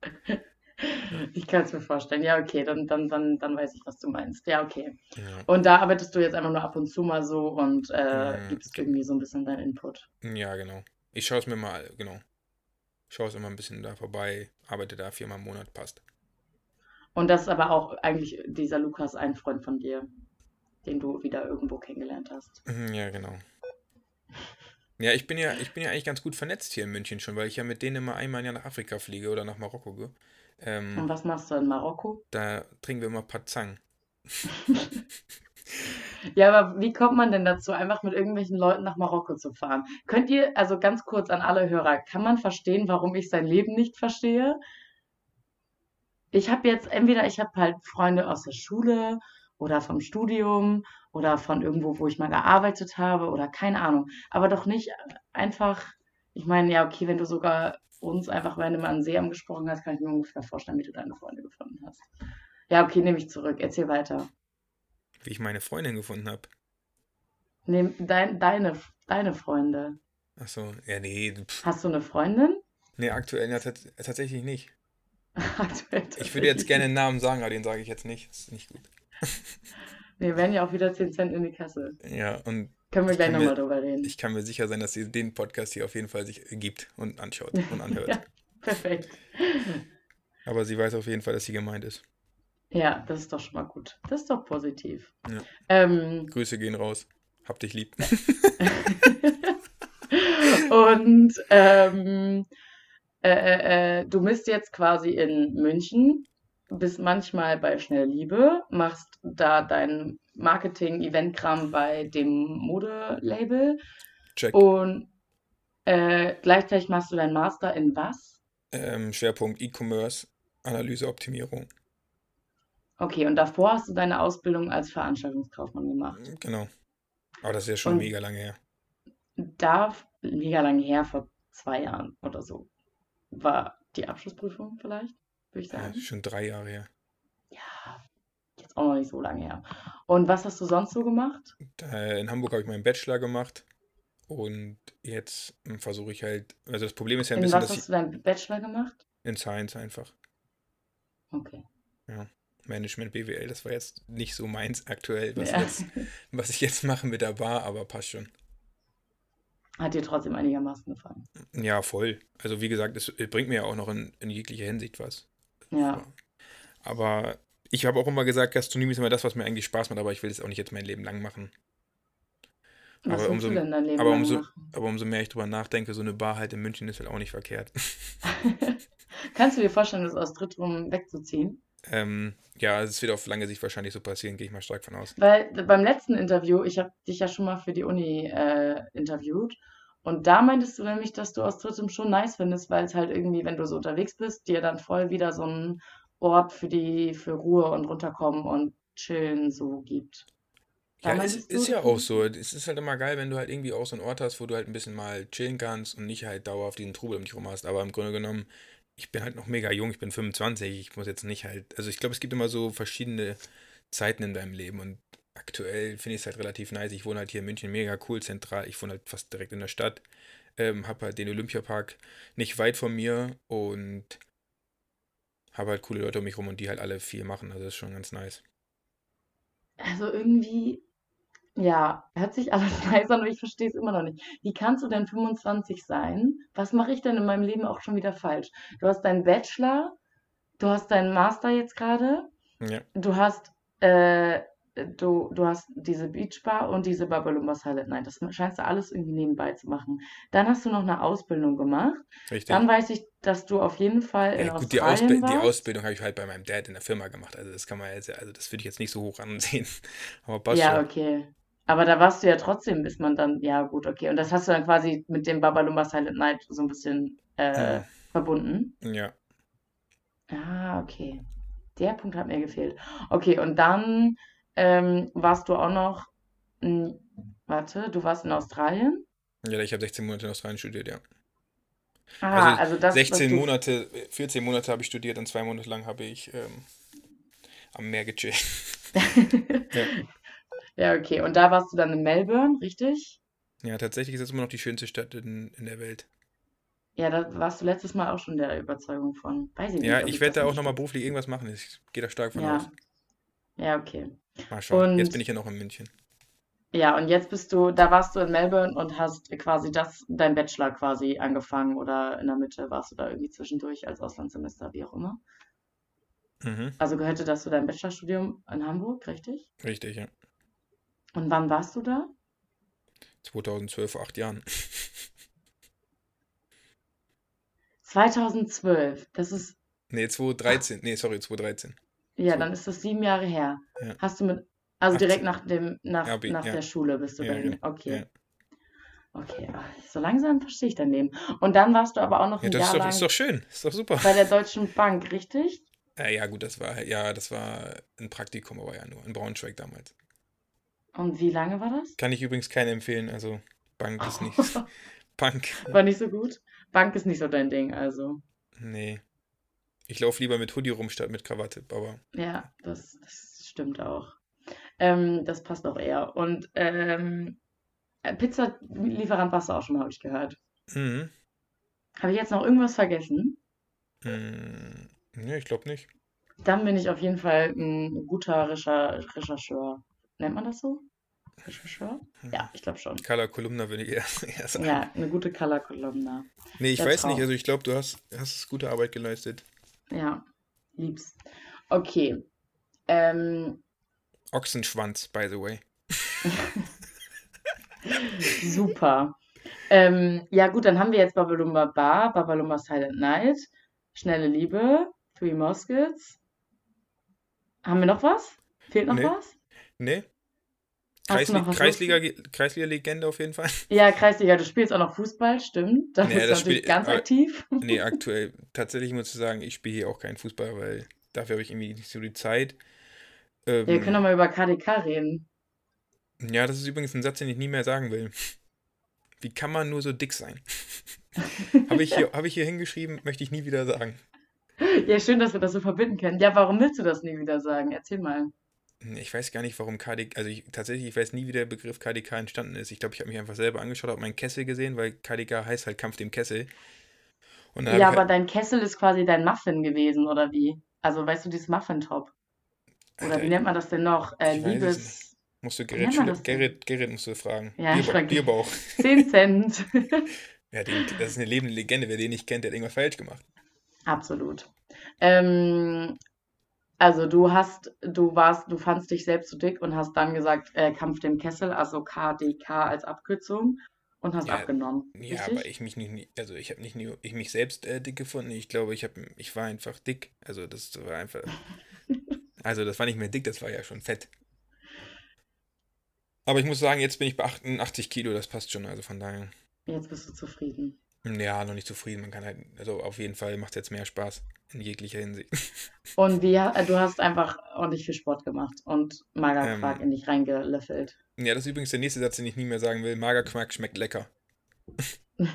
(laughs) (laughs) (laughs) Ich kann es mir vorstellen. Ja, okay, dann, dann, dann, dann weiß ich, was du meinst. Ja, okay. Ja. Und da arbeitest du jetzt einfach nur ab und zu mal so und äh, mhm. gibst irgendwie so ein bisschen deinen Input. Ja, genau. Ich schaue es mir mal, genau. Schaue es immer ein bisschen da vorbei, arbeite da viermal im Monat, passt. Und das ist aber auch eigentlich dieser Lukas ein Freund von dir, den du wieder irgendwo kennengelernt hast. Mhm, ja, genau. Ja, ich bin ja, ich bin ja eigentlich ganz gut vernetzt hier in München schon, weil ich ja mit denen immer einmal im Jahr nach Afrika fliege oder nach Marokko gehe. Ähm, Und was machst du in Marokko? Da trinken wir immer Pazang. (laughs) ja, aber wie kommt man denn dazu, einfach mit irgendwelchen Leuten nach Marokko zu fahren? Könnt ihr, also ganz kurz an alle Hörer, kann man verstehen, warum ich sein Leben nicht verstehe? Ich habe jetzt entweder, ich habe halt Freunde aus der Schule oder vom Studium oder von irgendwo, wo ich mal gearbeitet habe oder keine Ahnung. Aber doch nicht einfach, ich meine, ja, okay, wenn du sogar uns einfach, wenn du mal an See angesprochen hast, kann ich mir ungefähr vorstellen, wie du deine Freunde gefunden hast. Ja, okay, nehme ich zurück. Erzähl weiter. Wie ich meine Freundin gefunden habe. Nee, dein, deine, deine Freunde. Ach so, ja, nee. Pff. Hast du eine Freundin? Nee, aktuell ja, tatsächlich nicht. (laughs) aktuell tatsächlich ich würde jetzt gerne einen Namen sagen, aber den sage ich jetzt nicht. Das ist nicht gut. Wir werden ja auch wieder 10 Cent in die Kasse. Ja, und können wir gleich nochmal drüber reden. Ich kann mir sicher sein, dass sie den Podcast hier auf jeden Fall sich gibt und anschaut (laughs) und anhört. ja, perfekt. Aber sie weiß auf jeden Fall, dass sie gemeint ist. Ja, das ist doch schon mal gut. Das ist doch positiv. Ja. Ähm, Grüße gehen raus. Hab dich lieb. (laughs) und ähm, äh, äh, äh, du bist jetzt quasi in München, bist manchmal bei Schnellliebe, machst da dein Marketing, Eventkram bei dem Modelabel. Check. Und äh, gleichzeitig machst du deinen Master in was? Ähm, Schwerpunkt E-Commerce, Analyseoptimierung. Okay, und davor hast du deine Ausbildung als Veranstaltungskaufmann gemacht. Genau. Aber das ist ja schon und mega lange her. Da, mega lange her, vor zwei Jahren oder so, war die Abschlussprüfung vielleicht, würde ich sagen. Ja, schon drei Jahre her. Auch noch nicht so lange her. Und was hast du sonst so gemacht? In Hamburg habe ich meinen Bachelor gemacht und jetzt versuche ich halt, also das Problem ist ja ein in bisschen, was hast du deinen Bachelor gemacht? In Science einfach. Okay. Ja. Management BWL, das war jetzt nicht so meins aktuell, was, ja. jetzt, was ich jetzt mache mit der Bar, aber passt schon. Hat dir trotzdem einigermaßen gefallen? Ja, voll. Also wie gesagt, es bringt mir ja auch noch in, in jeglicher Hinsicht was. Ja. Aber ich habe auch immer gesagt, Gastronomie ist immer das, was mir eigentlich Spaß macht, aber ich will es auch nicht jetzt mein Leben lang machen. Aber umso, aber, umso, aber umso mehr ich drüber nachdenke, so eine Bar halt in München ist halt auch nicht verkehrt. (laughs) Kannst du dir vorstellen, das aus Drittrum wegzuziehen? Ähm, ja, es wird auf lange Sicht wahrscheinlich so passieren, gehe ich mal stark von aus. Weil beim letzten Interview, ich habe dich ja schon mal für die Uni äh, interviewt und da meintest du nämlich, dass du aus Drittrum schon nice findest, weil es halt irgendwie, wenn du so unterwegs bist, dir dann voll wieder so einen Ort für die, für Ruhe und runterkommen und chillen so gibt. Ja, es ist ja auch so. Es ist halt immer geil, wenn du halt irgendwie auch so einen Ort hast, wo du halt ein bisschen mal chillen kannst und nicht halt dauerhaft diesen Trubel um dich rum hast. Aber im Grunde genommen, ich bin halt noch mega jung, ich bin 25, ich muss jetzt nicht halt, also ich glaube, es gibt immer so verschiedene Zeiten in deinem Leben und aktuell finde ich es halt relativ nice. Ich wohne halt hier in München mega cool, zentral, ich wohne halt fast direkt in der Stadt, ähm, habe halt den Olympiapark nicht weit von mir und habe halt coole Leute um mich rum und die halt alle viel machen, also das ist schon ganz nice. Also irgendwie ja, hört sich alles (laughs) nice an, aber ich verstehe es immer noch nicht. Wie kannst du denn 25 sein? Was mache ich denn in meinem Leben auch schon wieder falsch? Du hast deinen Bachelor, du hast deinen Master jetzt gerade, Ja. du hast, äh, du, du hast diese Beachbar und diese Babalumba Silent Night. Das scheinst du alles irgendwie nebenbei zu machen. Dann hast du noch eine Ausbildung gemacht. Richtig. Dann weiß ich, dass du auf jeden Fall in Ja, gut, die, Australien Ausbi die warst. Ausbildung habe ich halt bei meinem Dad in der Firma gemacht. Also das kann man jetzt, also das würde ich jetzt nicht so hoch ansehen. (laughs) Aber passt Ja, schon. okay. Aber da warst du ja trotzdem, ist man dann, ja gut, okay. Und das hast du dann quasi mit dem Babalumba Silent Night so ein bisschen äh, Ja. verbunden. Ja. Ah, okay. Der Punkt hat mir gefehlt. Okay, und dann ähm, warst du auch noch, n- warte, du warst in Australien? Ja, ich habe 16 Monate in Australien studiert, ja. Ah, Also also das, was 16 du, Monate, 14 Monate habe ich studiert und zwei Monate lang habe ich ähm, am Meer gechillt. (laughs) Ja. ja, okay. Und da warst du dann in Melbourne, richtig? Ja, tatsächlich ist es immer noch die schönste Stadt in, in der Welt. Ja, da warst du letztes Mal auch schon der Überzeugung von. Weiß ich nicht, Ja, ich ich werde das da auch nochmal beruflich irgendwas machen. Ich gehe da stark von aus. Ja, okay. Mal schauen. Jetzt Und bin ich ja noch in München. ja, und jetzt bist du, da warst du in Melbourne und hast quasi das, dein Bachelor quasi angefangen oder in der Mitte warst du da irgendwie zwischendurch als Auslandssemester, wie auch immer. Mhm. Also gehörte das zu deinem Bachelorstudium in Hamburg, richtig? Richtig, ja. Und wann warst du da? 2012, vor acht Jahren. 2012. Das ist, Nee, 2013. Nee, sorry, 2013. ja, Zwei- dann ist das sieben Jahre her. Ja. Hast du mit, also 18. direkt nach dem, nach, Abi, nach ja. der Schule bist du Ja, dahin. genau. Okay. Ja. Okay, ach, so langsam verstehe ich dein Leben. Und dann warst du aber auch noch Ja, ein das ist Jahr doch, ist lang doch schön. Ist doch super. bei der Deutschen Bank, richtig? Ja, ja, gut, das war, ja, das war ein Praktikum, aber ja nur in Braunschweig damals. Und wie lange war das? Kann ich übrigens keinen empfehlen. Also, Bank ist (laughs) nicht. Bank, War nicht so gut? Bank ist nicht so dein Ding, also. nee. Ich laufe lieber mit Hoodie rum statt mit Krawatte, aber Ja, das, das stimmt auch. Ähm, das passt auch eher. Und ähm, äh, Pizzalieferant warst du auch schon mal, habe ich gehört. mhm. Habe ich jetzt noch irgendwas vergessen? Mm, nee, ich glaube nicht. Dann bin ich auf jeden Fall ein guter Recher Rechercheur. Nennt man das so? Rechercheur? Ja, ich glaube schon. Color Kolumna würde ich eher, (laughs) eher sagen. Ja, eine gute Color Columna. Nee, ich Der weiß nicht, Traum. also ich glaube, du hast, hast gute Arbeit geleistet. Ja, lieb's. Okay. Ähm, Ochsenschwanz, by the way. (laughs) super. Ähm, ja, gut, dann haben wir jetzt Babalumba Bar, Babalumba Silent Night, Schnelle Liebe, Three Muskets. Haben wir noch was? Fehlt noch Nee. was? Nee, Kreisli Kreisliga, Kreisliga-Legende auf jeden Fall. Ja, Kreisliga, du spielst auch noch Fußball, stimmt. Da nee, bist du natürlich ganz aber, aktiv. (laughs) Nee, aktuell, tatsächlich muss ich sagen, ich spiele hier auch keinen Fußball, weil dafür habe ich irgendwie nicht so die Zeit. Ähm, ja, wir können doch mal über KDK reden. Ja, das ist übrigens ein Satz, den ich nie mehr sagen will. Wie kann man nur so dick sein? (laughs) habe ich, hier, hab ich hier hingeschrieben, möchte ich nie wieder sagen. Ja, schön, dass wir das so verbinden können. Ja, warum willst du das nie wieder sagen? Erzähl mal. Ich weiß gar nicht, warum KDK, also ich, tatsächlich, ich weiß nie, wie der Begriff KDK entstanden ist. Ich glaube, ich habe mich einfach selber angeschaut, habe meinen Kessel gesehen, weil KDK heißt halt Kampf dem Kessel. ja, aber halt, dein Kessel ist quasi dein Muffin gewesen, oder wie? Also, weißt du, dieses Muffin-Top. Oder Alter, wie nennt man das denn noch? Äh, Liebes. Musst du Gerrit, Gerrit, Gerrit musst du fragen. Ja, Bierba Bierbauch. 10 (laughs) Cent. (laughs) ja, den, das ist eine lebende Legende. Wer den nicht kennt, der hat irgendwas falsch gemacht. Absolut. Ähm, also du hast, du warst, du fandst dich selbst zu dick und hast dann gesagt, äh, Kampf dem Kessel, also KDK als Abkürzung und hast ja, abgenommen. Ja, richtig? aber ich mich nicht, also ich habe nicht nur ich mich selbst äh, dick gefunden, ich glaube, ich habe, ich war einfach dick. Also das war einfach, (laughs) also das war nicht mehr dick, das war ja schon fett. Aber ich muss sagen, jetzt bin ich bei 88 Kilo, das passt schon, also von daher. Jetzt bist du zufrieden. Ja, noch nicht zufrieden. Man kann halt, also auf jeden Fall macht es jetzt mehr Spaß in jeglicher Hinsicht. (laughs) Und wie, äh, du hast einfach ordentlich viel Sport gemacht und Magerquark ähm, in dich reingelöffelt. Ja, das ist übrigens der nächste Satz, den ich nie mehr sagen will. Magerquark schmeckt lecker. (laughs)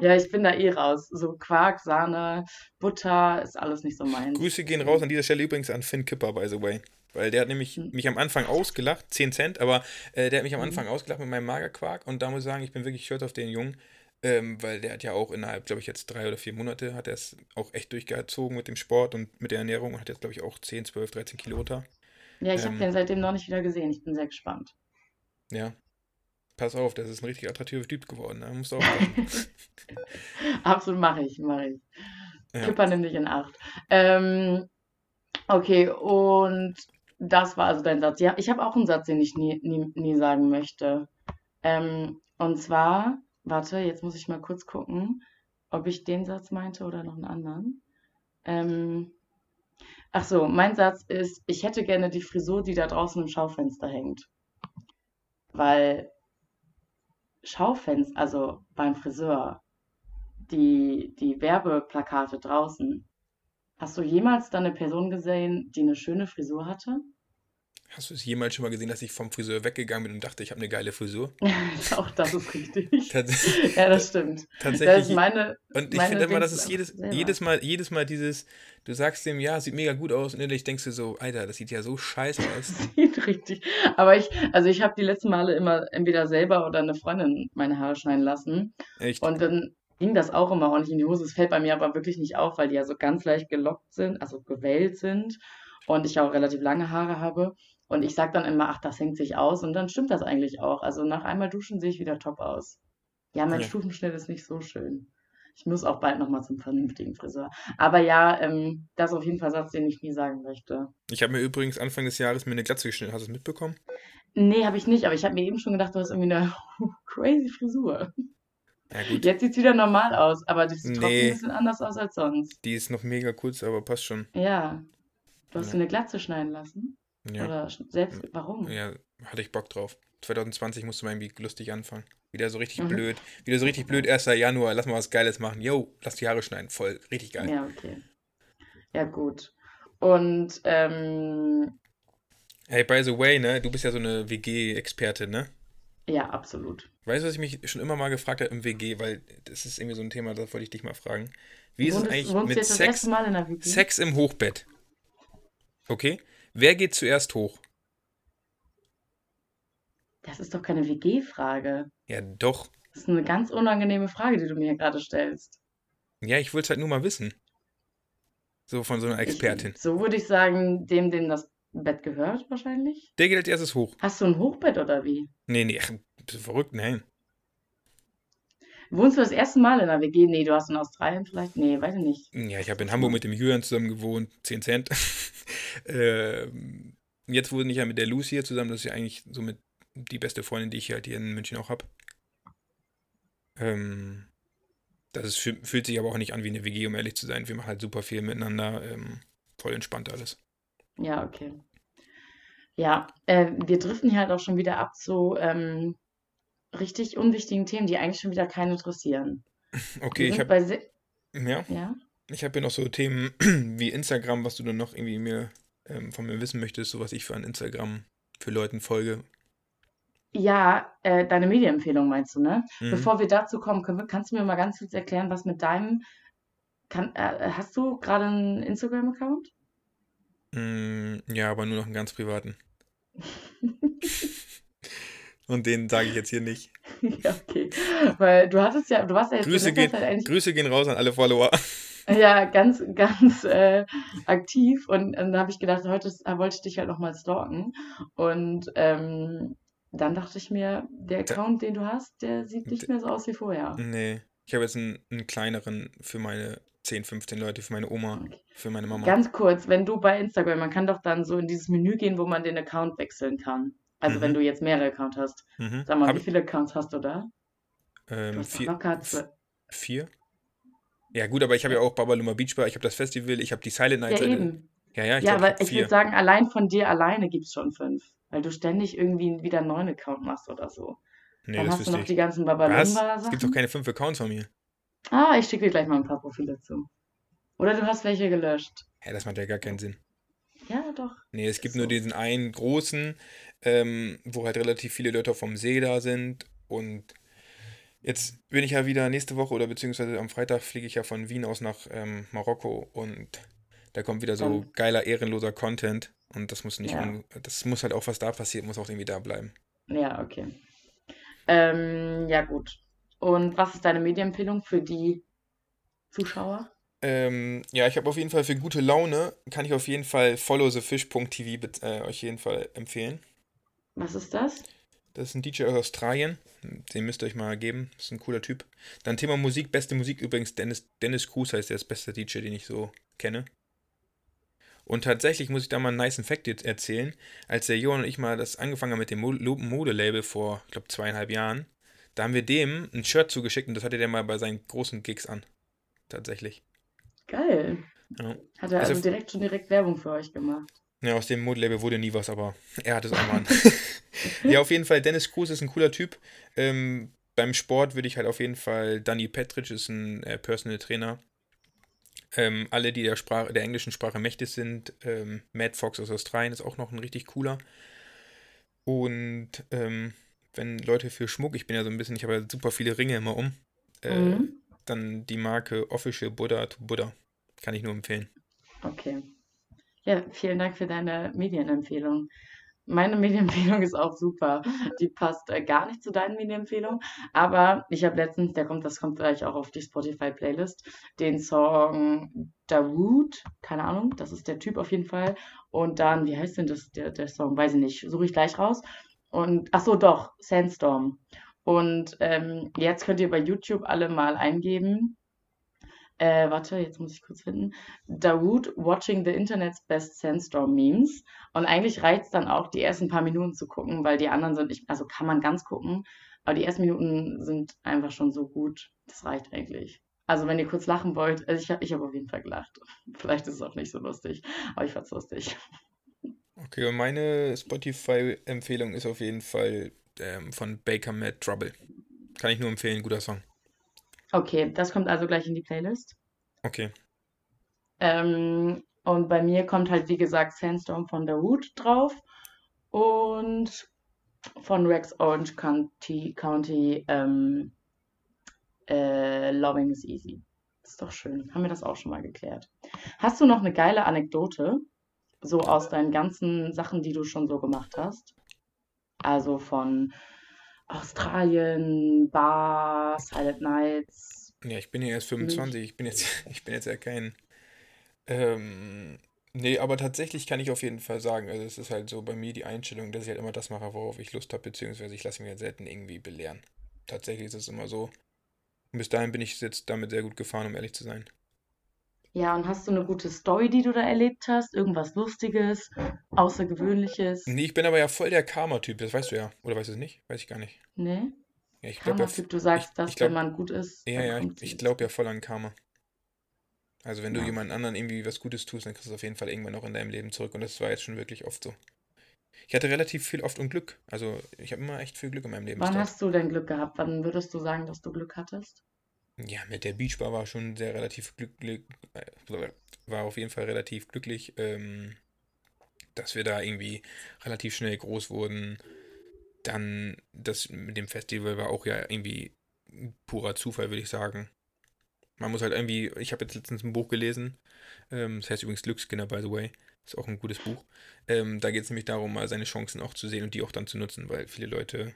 ja, ich bin da eh raus. So Quark, Sahne, Butter ist alles nicht so meins. Grüße gehen raus an dieser Stelle übrigens an Finn Kipper, by the way. Weil der hat nämlich hm. mich am Anfang ausgelacht, 10 Cent, aber äh, der hat mich am hm. Anfang ausgelacht mit meinem Magerquark und da muss ich sagen, ich bin wirklich stolz auf den Jungen. Ähm, weil der hat ja auch innerhalb, glaube ich, jetzt drei oder vier Monate hat er es auch echt durchgezogen mit dem Sport und mit der Ernährung und hat jetzt, glaube ich, auch 10, 12, 13 Kilo unter. Ja, ich ähm, habe den seitdem noch nicht wieder gesehen. Ich bin sehr gespannt. Ja. Pass auf, das ist ein richtig attraktiver Typ geworden. Ne? musst du auch (laughs) Absolut, mache ich, mache ich. Ja. Kipper nimm dich in Acht. Ähm, okay, und das war also dein Satz. Ja, ich habe auch einen Satz, den ich nie, nie, nie sagen möchte. Ähm, und zwar, Warte, jetzt muss ich mal kurz gucken, ob ich den Satz meinte oder noch einen anderen. Ähm, ach so, mein Satz ist, ich hätte gerne die Frisur, die da draußen im Schaufenster hängt. Weil Schaufenster, also beim Friseur, die, die Werbeplakate draußen, hast du jemals da eine Person gesehen, die eine schöne Frisur hatte? Hast du es jemals schon mal gesehen, dass ich vom Friseur weggegangen bin und dachte, ich habe eine geile Frisur? (laughs) Auch das ist richtig. (laughs) ja, das stimmt. (laughs) Tatsächlich. Das ist meine, und ich finde immer, das ist jedes, jedes, Mal, jedes Mal dieses, du sagst dem, ja, sieht mega gut aus und innerlich denkst du so, Alter, das sieht ja so scheiße aus. sieht richtig. Aber ich, also ich habe die letzten Male immer entweder selber oder eine Freundin meine Haare schneiden lassen. Echt? Und dann ging das auch immer ordentlich in die Hose. Es fällt bei mir aber wirklich nicht auf, weil die ja so ganz leicht gelockt sind, also gewellt sind und ich auch relativ lange Haare habe. Und ich sage dann immer, ach, das hängt sich aus. Und dann stimmt das eigentlich auch. Also nach einmal duschen sehe ich wieder top aus. Ja, mein ja. Stufenschnitt ist nicht so schön. Ich muss auch bald nochmal zum vernünftigen Friseur. Aber ja, ähm, das ist auf jeden Fall Satz, den ich nie sagen möchte. Ich habe mir übrigens Anfang des Jahres mir eine Glatze geschnitten. Hast du es mitbekommen? Nee, habe ich nicht. Aber ich habe mir eben schon gedacht, du hast irgendwie eine (laughs) crazy Frisur. Ja, Jetzt sieht es wieder normal aus, aber die sieht nee, trotzdem ein bisschen anders aus als sonst. Die ist noch mega kurz, aber passt schon. Ja. Du hast ja. dir eine Glatze schneiden lassen? Ja. Oder selbst, warum? Ja, hatte ich Bock drauf. 2020 musste man irgendwie lustig anfangen. Wieder so richtig mhm. blöd. Wieder so richtig blöd, 1. Januar, lass mal was Geiles machen. Yo, lass die Haare schneiden. Voll, richtig geil. Ja, okay. Ja, gut. Und, ähm. Hey, by the way, ne, du bist ja so eine WG-Expertin, ne? Ja, absolut. Weißt du, was ich mich schon immer mal gefragt habe im WG, weil das ist irgendwie so ein Thema, das wollte ich dich mal fragen. Wie ist wohnst, es eigentlich mit Sex, Sex im Hochbett? Okay? Wer geht zuerst hoch? Das ist doch keine WG-Frage. Ja, doch. Das ist eine ganz unangenehme Frage, die du mir gerade stellst. Ja, ich wollte es halt nur mal wissen. So von so einer Expertin. Ich, so würde ich sagen, dem, dem das Bett gehört, wahrscheinlich. Der geht als erstes hoch. Hast du ein Hochbett oder wie? Nee, nee, bist du verrückt? Nein. Wohnst du das erste Mal in einer WG? Nee, du hast in Australien vielleicht? Nee, weiß ich nicht. Ja, ich habe in Hamburg mit dem Jürgen zusammen gewohnt, 10 Cent. (laughs) äh, jetzt wohne ich ja mit der Lucy hier zusammen, das ist ja eigentlich somit die beste Freundin, die ich halt hier in München auch habe. Ähm, das ist, fühlt sich aber auch nicht an wie eine WG, um ehrlich zu sein. Wir machen halt super viel miteinander, ähm, voll entspannt alles. Ja, okay. Ja, äh, wir driften hier halt auch schon wieder ab zu ähm, richtig unwichtigen Themen, die eigentlich schon wieder keinen interessieren. (laughs) Okay, ich habe ja. ja. Ich habe hier noch so Themen (clears throat) wie Instagram, was du dann noch irgendwie mir ähm, von mir wissen möchtest, so was ich für ein Instagram für Leuten folge. Ja, äh, deine Medienempfehlung meinst du, ne? Mhm. Bevor wir dazu kommen, wir, kannst du mir mal ganz kurz erklären, was mit deinem. Kann, äh, hast du gerade einen Instagram-Account? Mm, ja, aber nur noch einen ganz privaten. (laughs) Und den sage ich jetzt hier nicht. (laughs) ja, okay. Weil du hattest ja, du warst ja jetzt Grüße, gehen, halt Grüße gehen raus an alle Follower. (laughs) Ja, ganz, ganz äh, aktiv. Und, und dann habe ich gedacht, heute wollte ich dich halt nochmal stalken. Und ähm, dann dachte ich mir, der Account, den du hast, der sieht nicht mehr so aus wie vorher. Nee. Ich habe jetzt einen, einen, kleineren für meine 10, 15 Leute, für meine Oma, okay. für meine Mama. Ganz kurz, wenn du bei Instagram, man kann doch dann so in dieses Menü gehen, wo man den Account wechseln kann. Also mhm. wenn du jetzt mehrere Accounts hast. Mhm. Sag mal, hab wie viele Accounts hast du da? Ähm, du vier, locker vier? Ja gut, aber ich habe ja auch Babaluma Beach Bar, ich habe das Festival, ich habe die Silent Night. Ja, eben. Ja, ja, ich, ja, aber ich würde sagen, allein von dir alleine gibt es schon fünf weil du ständig irgendwie wieder einen neuen Account machst oder so. Nee, Dann hast du noch ich. die ganzen Babalumba-Sachen. Es gibt doch keine fünf Accounts von mir. Ah, ich schicke dir gleich mal ein paar Profile zu. Oder du hast welche gelöscht. Ja, das macht ja gar keinen Sinn. Doch. Nee, es gibt so. nur diesen einen großen, ähm, wo halt relativ viele Leute vom See da sind. Und jetzt bin ich ja wieder nächste Woche oder beziehungsweise am Freitag fliege ich ja von Wien aus nach ähm, Marokko und da kommt wieder so Dann. geiler, ehrenloser Content. Und das muss nicht, ja. das muss halt auch, was da passiert, muss auch irgendwie da bleiben. Ja, okay. Ähm, ja, gut. Und was ist deine Medienempfehlung für die Zuschauer? Ähm, ja, ich habe auf jeden Fall für gute Laune, kann ich auf jeden Fall followthefish.tv äh, euch jeden Fall empfehlen. Was ist das? Das ist ein DJ aus Australien. Den müsst ihr euch mal geben. Das ist ein cooler Typ. Dann Thema Musik, beste Musik übrigens. Dennis, Dennis Cruz heißt der, ist beste DJ, den ich so kenne. Und tatsächlich muss ich da mal einen nice Fact erzählen. Als der Johann und ich mal das angefangen haben mit dem Modelabel vor, ich glaube, zweieinhalb Jahren, da haben wir dem ein Shirt zugeschickt und das hatte der mal bei seinen großen Gigs an. Tatsächlich. Geil. Ja. Hat er also, also direkt schon direkt Werbung für euch gemacht. Ja, aus dem Modelabel wurde nie was, aber (laughs) er hat es auch mal an. (laughs) ja, auf jeden Fall, Dennis Cruz ist ein cooler Typ. Ähm, beim Sport würde ich halt auf jeden Fall, Danny Petric ist ein äh, Personal Trainer, ähm, alle, die der, Sprache, der englischen Sprache mächtig sind. Ähm, Matt Fox aus Australien ist auch noch ein richtig cooler. Und ähm, wenn Leute für Schmuck, ich bin ja so ein bisschen, ich habe ja super viele Ringe immer um, äh, mhm. Dann die Marke Official Buddha to Buddha. Kann ich nur empfehlen. Okay. Ja, vielen Dank für deine Medienempfehlung. Meine Medienempfehlung ist auch super. Die passt äh, gar nicht zu deinen Medienempfehlungen. Aber ich habe letztens, der kommt, das kommt vielleicht auch auf die Spotify-Playlist, den Song Dawood, keine Ahnung, das ist der Typ auf jeden Fall. Und dann, wie heißt denn das, der, der Song? Weiß ich nicht, suche ich gleich raus. Und, ach so, doch, Sandstorm. Und ähm, jetzt könnt ihr bei YouTube alle mal eingeben, äh, warte, jetzt muss ich kurz finden. Dawood watching the Internet's best Sandstorm Memes. Und eigentlich reicht es dann auch, die ersten paar Minuten zu gucken, weil die anderen sind, ich, also kann man ganz gucken, aber die ersten Minuten sind einfach schon so gut. Das reicht eigentlich. Also wenn ihr kurz lachen wollt, also ich habe ich hab auf jeden Fall gelacht. (laughs) Vielleicht ist es auch nicht so lustig, aber ich fand's lustig. Okay, meine Spotify-Empfehlung ist auf jeden Fall ähm, von Baker Mad Trouble. Kann ich nur empfehlen, guter Song. Okay, das kommt also gleich in die Playlist. Okay. Ähm, und bei mir kommt halt, wie gesagt, Sandstorm von The Root drauf und von Rex Orange County, County ähm, äh, Loving is Easy. Ist doch schön. Haben wir das auch schon mal geklärt. Hast du noch eine geile Anekdote, so aus deinen ganzen Sachen, die du schon so gemacht hast? Also von Australien, Bars, Silent Nights. Ja, ich bin ja erst 25, ich bin jetzt, (laughs) ich bin jetzt ja kein. Ähm, nee, aber tatsächlich kann ich auf jeden Fall sagen, also es ist halt so bei mir die Einstellung, dass ich halt immer das mache, worauf ich Lust habe, beziehungsweise ich lasse mich halt selten irgendwie belehren. Tatsächlich ist es immer so. Und bis dahin bin ich jetzt damit sehr gut gefahren, um ehrlich zu sein. Ja, und hast du eine gute Story, die du da erlebt hast? Irgendwas Lustiges, Außergewöhnliches? Nee, ich bin aber ja voll der Karma-Typ, das weißt du ja. Oder weißt du es nicht? Weiß ich gar nicht. Nee? Ja, ich Karma-Typ, du sagst, ich, dass ich glaub, wenn man gut ist. Ja, ja, ich, ich glaube ja voll an Karma. Also wenn ja. du jemand anderen irgendwie was Gutes tust, dann kriegst du es auf jeden Fall irgendwann auch in deinem Leben zurück. Und das war jetzt schon wirklich oft so. ich hatte relativ viel oft und Glück. Also ich habe immer echt viel Glück in meinem Leben. Wann hast du denn Glück gehabt? Wann würdest du sagen, dass du Glück hattest? Ja, mit der Beachbar war schon sehr relativ glücklich, äh, war auf jeden Fall relativ glücklich, ähm, dass wir da irgendwie relativ schnell groß wurden. Dann das mit dem Festival war auch ja irgendwie purer Zufall, würde ich sagen. Man muss halt irgendwie, ich habe jetzt letztens ein Buch gelesen, ähm, das heißt übrigens Glückskinder, by the way. Ist auch ein gutes Buch. Ähm, da geht es nämlich darum, mal seine Chancen auch zu sehen und die auch dann zu nutzen, weil viele Leute.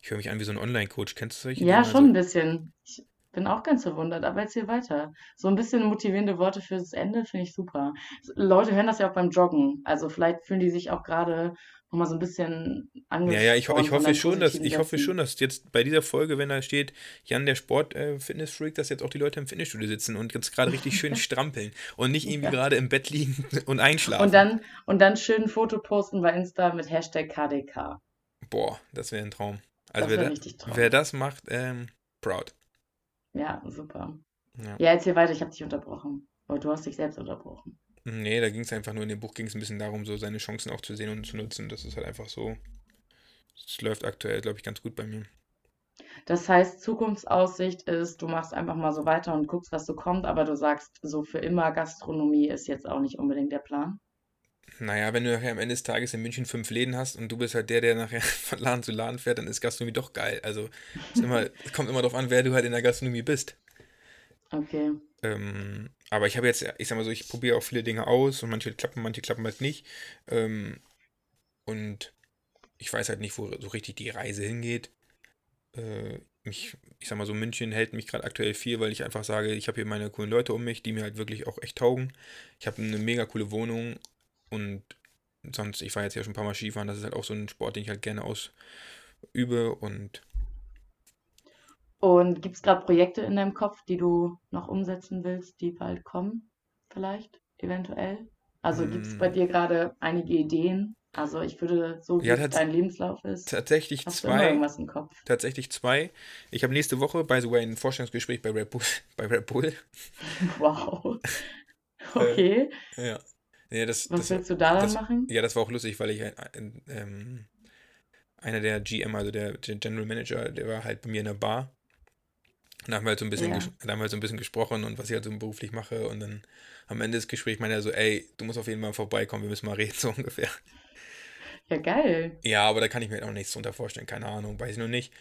Ich höre mich an wie so ein Online-Coach. Kennst du solche Ja, schon ein bisschen. Ich bin auch ganz verwundert, aber erzähl weiter. So ein bisschen motivierende Worte fürs Ende finde ich super. Leute hören das ja auch beim Joggen. Also vielleicht fühlen die sich auch gerade nochmal so ein bisschen angesprochen. Ja, ja, ich, ich hoffe schon, dass ich hoffe schon, dass jetzt bei dieser Folge, wenn da steht, Jan der Sport äh, dass jetzt auch die Leute im Fitnessstudio sitzen und jetzt gerade richtig schön (laughs) strampeln und nicht irgendwie ja. gerade im Bett liegen (laughs) und einschlafen. Und dann und dann schön ein Foto posten bei Insta mit Hashtag KDK. Boah, das wäre ein Traum. Also wer, da, wer das macht, ähm, proud. Ja, super. Ja, ja erzähl weiter, ich habe dich unterbrochen. Aber du hast dich selbst unterbrochen. Nee, da ging es einfach nur, in dem Buch ging es ein bisschen darum, so seine Chancen auch zu sehen und zu nutzen. Das ist halt einfach so. Es läuft aktuell, glaube ich, ganz gut bei mir. Das heißt, Zukunftsaussicht ist, du machst einfach mal so weiter und guckst, was so kommt, aber du sagst, so für immer Gastronomie ist jetzt auch nicht unbedingt der Plan. Naja, wenn du nachher am Ende des Tages in München fünf Läden hast und du bist halt der, der nachher (laughs) von Laden zu Laden fährt, dann ist Gastronomie doch geil. Also es, kommt immer darauf an, wer du halt in der Gastronomie bist. Okay. Ähm, aber ich habe jetzt, ich sag mal so, ich probiere auch viele Dinge aus und manche klappen, manche klappen halt nicht. Ähm, und ich weiß halt nicht, wo so richtig die Reise hingeht. Äh, mich, ich sag mal so, München hält mich gerade aktuell viel, weil ich einfach sage, ich habe hier meine coolen Leute um mich, die mir halt wirklich auch echt taugen. Ich habe eine mega coole Wohnung und sonst, ich war jetzt ja schon ein paar Mal Skifahren, das ist halt auch so ein Sport, den ich halt gerne ausübe und und gibt es gerade Projekte in deinem Kopf, die du noch umsetzen willst, die bald kommen? Vielleicht, eventuell? Also gibt es bei mm. dir gerade einige Ideen? Also ich würde, so wie ja, dein Lebenslauf ist, tatsächlich zwei, irgendwas im Kopf. Tatsächlich zwei. Ich habe nächste Woche, by the way, ein Vorstellungsgespräch bei Red Bull. (laughs) Bei Red Bull. Wow. Okay. Äh, ja. Nee, das, Was das, willst du da dann machen? Ja, das war auch lustig, weil ich äh, ähm, einer der GM, also der, der General Manager, der war halt bei mir in der Bar da haben wir halt so ein bisschen, ja. da haben wir halt so ein bisschen gesprochen und was ich halt so beruflich mache. Und dann am Ende des Gesprächs meinte er so, ey, du musst auf jeden Fall vorbeikommen, wir müssen mal reden, (laughs) so ungefähr. Ja, geil. Ja, aber da kann ich mir auch nichts drunter vorstellen, keine Ahnung, weiß ich noch nicht.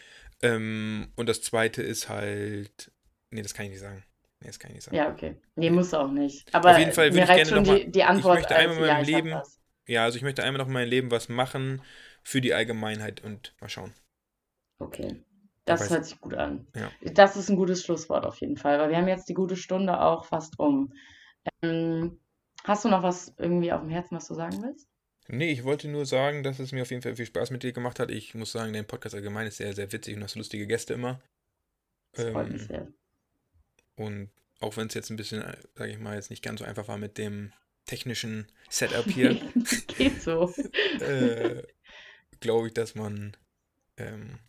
Ähm, und das zweite ist halt. Nee, das kann ich nicht sagen. Nee, das kann ich nicht sagen. Ja, okay. Nee, muss auch nicht. Aber auf jeden Fall würde ich gerne noch mal, die, die Antwort ich möchte einmal in meinem ja, Leben. Ja, also ich möchte einmal noch in meinem Leben was machen für die Allgemeinheit und mal schauen. Okay. Das hört sich gut an. Ja. Das ist ein gutes Schlusswort auf jeden Fall, weil wir haben jetzt die gute Stunde auch fast um. Ähm, hast du noch was irgendwie auf dem Herzen, was du sagen willst? Nee, ich wollte nur sagen, dass es mir auf jeden Fall viel Spaß mit dir gemacht hat. Ich muss sagen, dein Podcast allgemein ist sehr, sehr witzig und hast lustige Gäste immer. Das freut mich ähm, sehr. Und auch wenn es jetzt ein bisschen, sage ich mal, jetzt nicht ganz so einfach war mit dem technischen Setup hier. (laughs) Geht so. äh, Glaube ich, dass man ähm,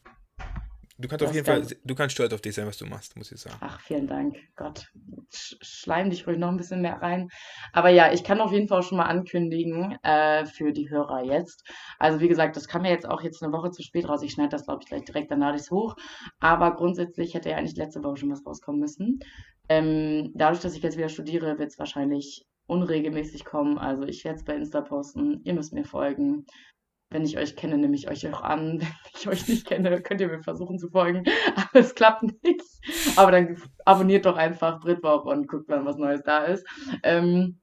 Du kannst auf jeden Fall, du kannst stolz auf dich sein, was du machst, muss ich sagen. Ach, vielen Dank. Gott, schleim dich ruhig noch ein bisschen mehr rein. Aber ja, ich kann auf jeden Fall schon mal ankündigen äh, für die Hörer jetzt. Also wie gesagt, das kam ja jetzt auch jetzt eine Woche zu spät raus. Ich schneide das, glaube ich, gleich direkt, dann lade ich es hoch. Aber grundsätzlich hätte ja eigentlich letzte Woche schon was rauskommen müssen. Ähm, dadurch, dass ich jetzt wieder studiere, wird es wahrscheinlich unregelmäßig kommen. Also ich werde es bei Insta posten. Ihr müsst mir folgen. Wenn ich euch kenne, nehme ich euch auch an. (laughs) Wenn ich euch nicht kenne, könnt ihr mir versuchen zu folgen. (laughs) Aber es klappt nicht. Aber dann abonniert doch einfach Britwoch und guckt, wann was Neues da ist. Ähm,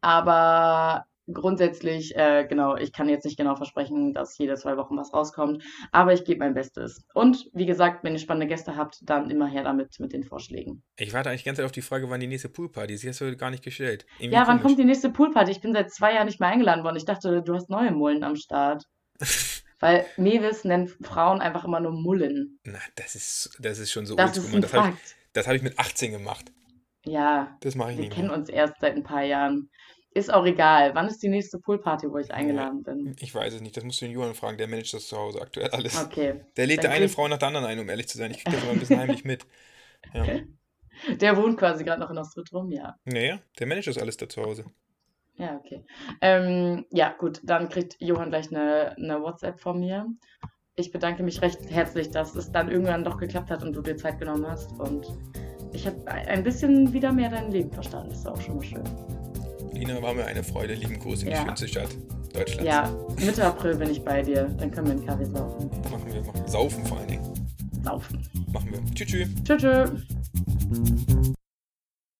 aber grundsätzlich, äh, genau, ich kann jetzt nicht genau versprechen, dass jede zwei Wochen was rauskommt, aber ich gebe mein Bestes. Und wie gesagt, wenn ihr spannende Gäste habt, dann immer her damit mit den Vorschlägen. Ich warte eigentlich ganz auf die Frage, wann die nächste Poolparty ist. Die hast du gar nicht gestellt. Irgendwie ja, wann komisch. kommt die nächste Poolparty? Ich bin seit zwei Jahren nicht mehr eingeladen worden. Ich dachte, du hast neue Mullen am Start. (laughs) Weil Mewis nennt Frauen einfach immer nur Mullen. Na, das ist, das ist schon so das ist ein Das habe ich, hab ich mit 18 gemacht. Ja. Das mache ich wir nicht. Wir kennen uns erst seit ein paar Jahren. Ist auch egal. Wann ist die nächste Poolparty, wo ich eingeladen bin? Ich weiß es nicht. Das musst du den Johann fragen. Der managt das zu Hause aktuell alles. Okay. Der lädt eine Frau nach der anderen ein, um ehrlich zu sein. Ich kriege das immer ein bisschen heimlich mit. (laughs) Ja. Der wohnt quasi gerade noch in Ostritrum, ja. Naja, der managt das alles da zu Hause. Ja, okay. Ähm, ja, gut, dann kriegt Johann gleich eine, eine WhatsApp von mir. Ich bedanke mich recht herzlich, dass es dann irgendwann doch geklappt hat und du dir Zeit genommen hast. Und ich habe ein bisschen wieder mehr dein Leben verstanden. Das ist auch schon mal schön. Lina, war mir eine Freude. Lieben Gruß in ja. die schönste Stadt Deutschlands. Ja, Mitte April bin ich bei dir. Dann können wir einen Kaffee saufen. Machen wir, machen wir. Saufen vor allen Dingen. Saufen. Machen wir. Tschüss. Tschüss. Tschüss.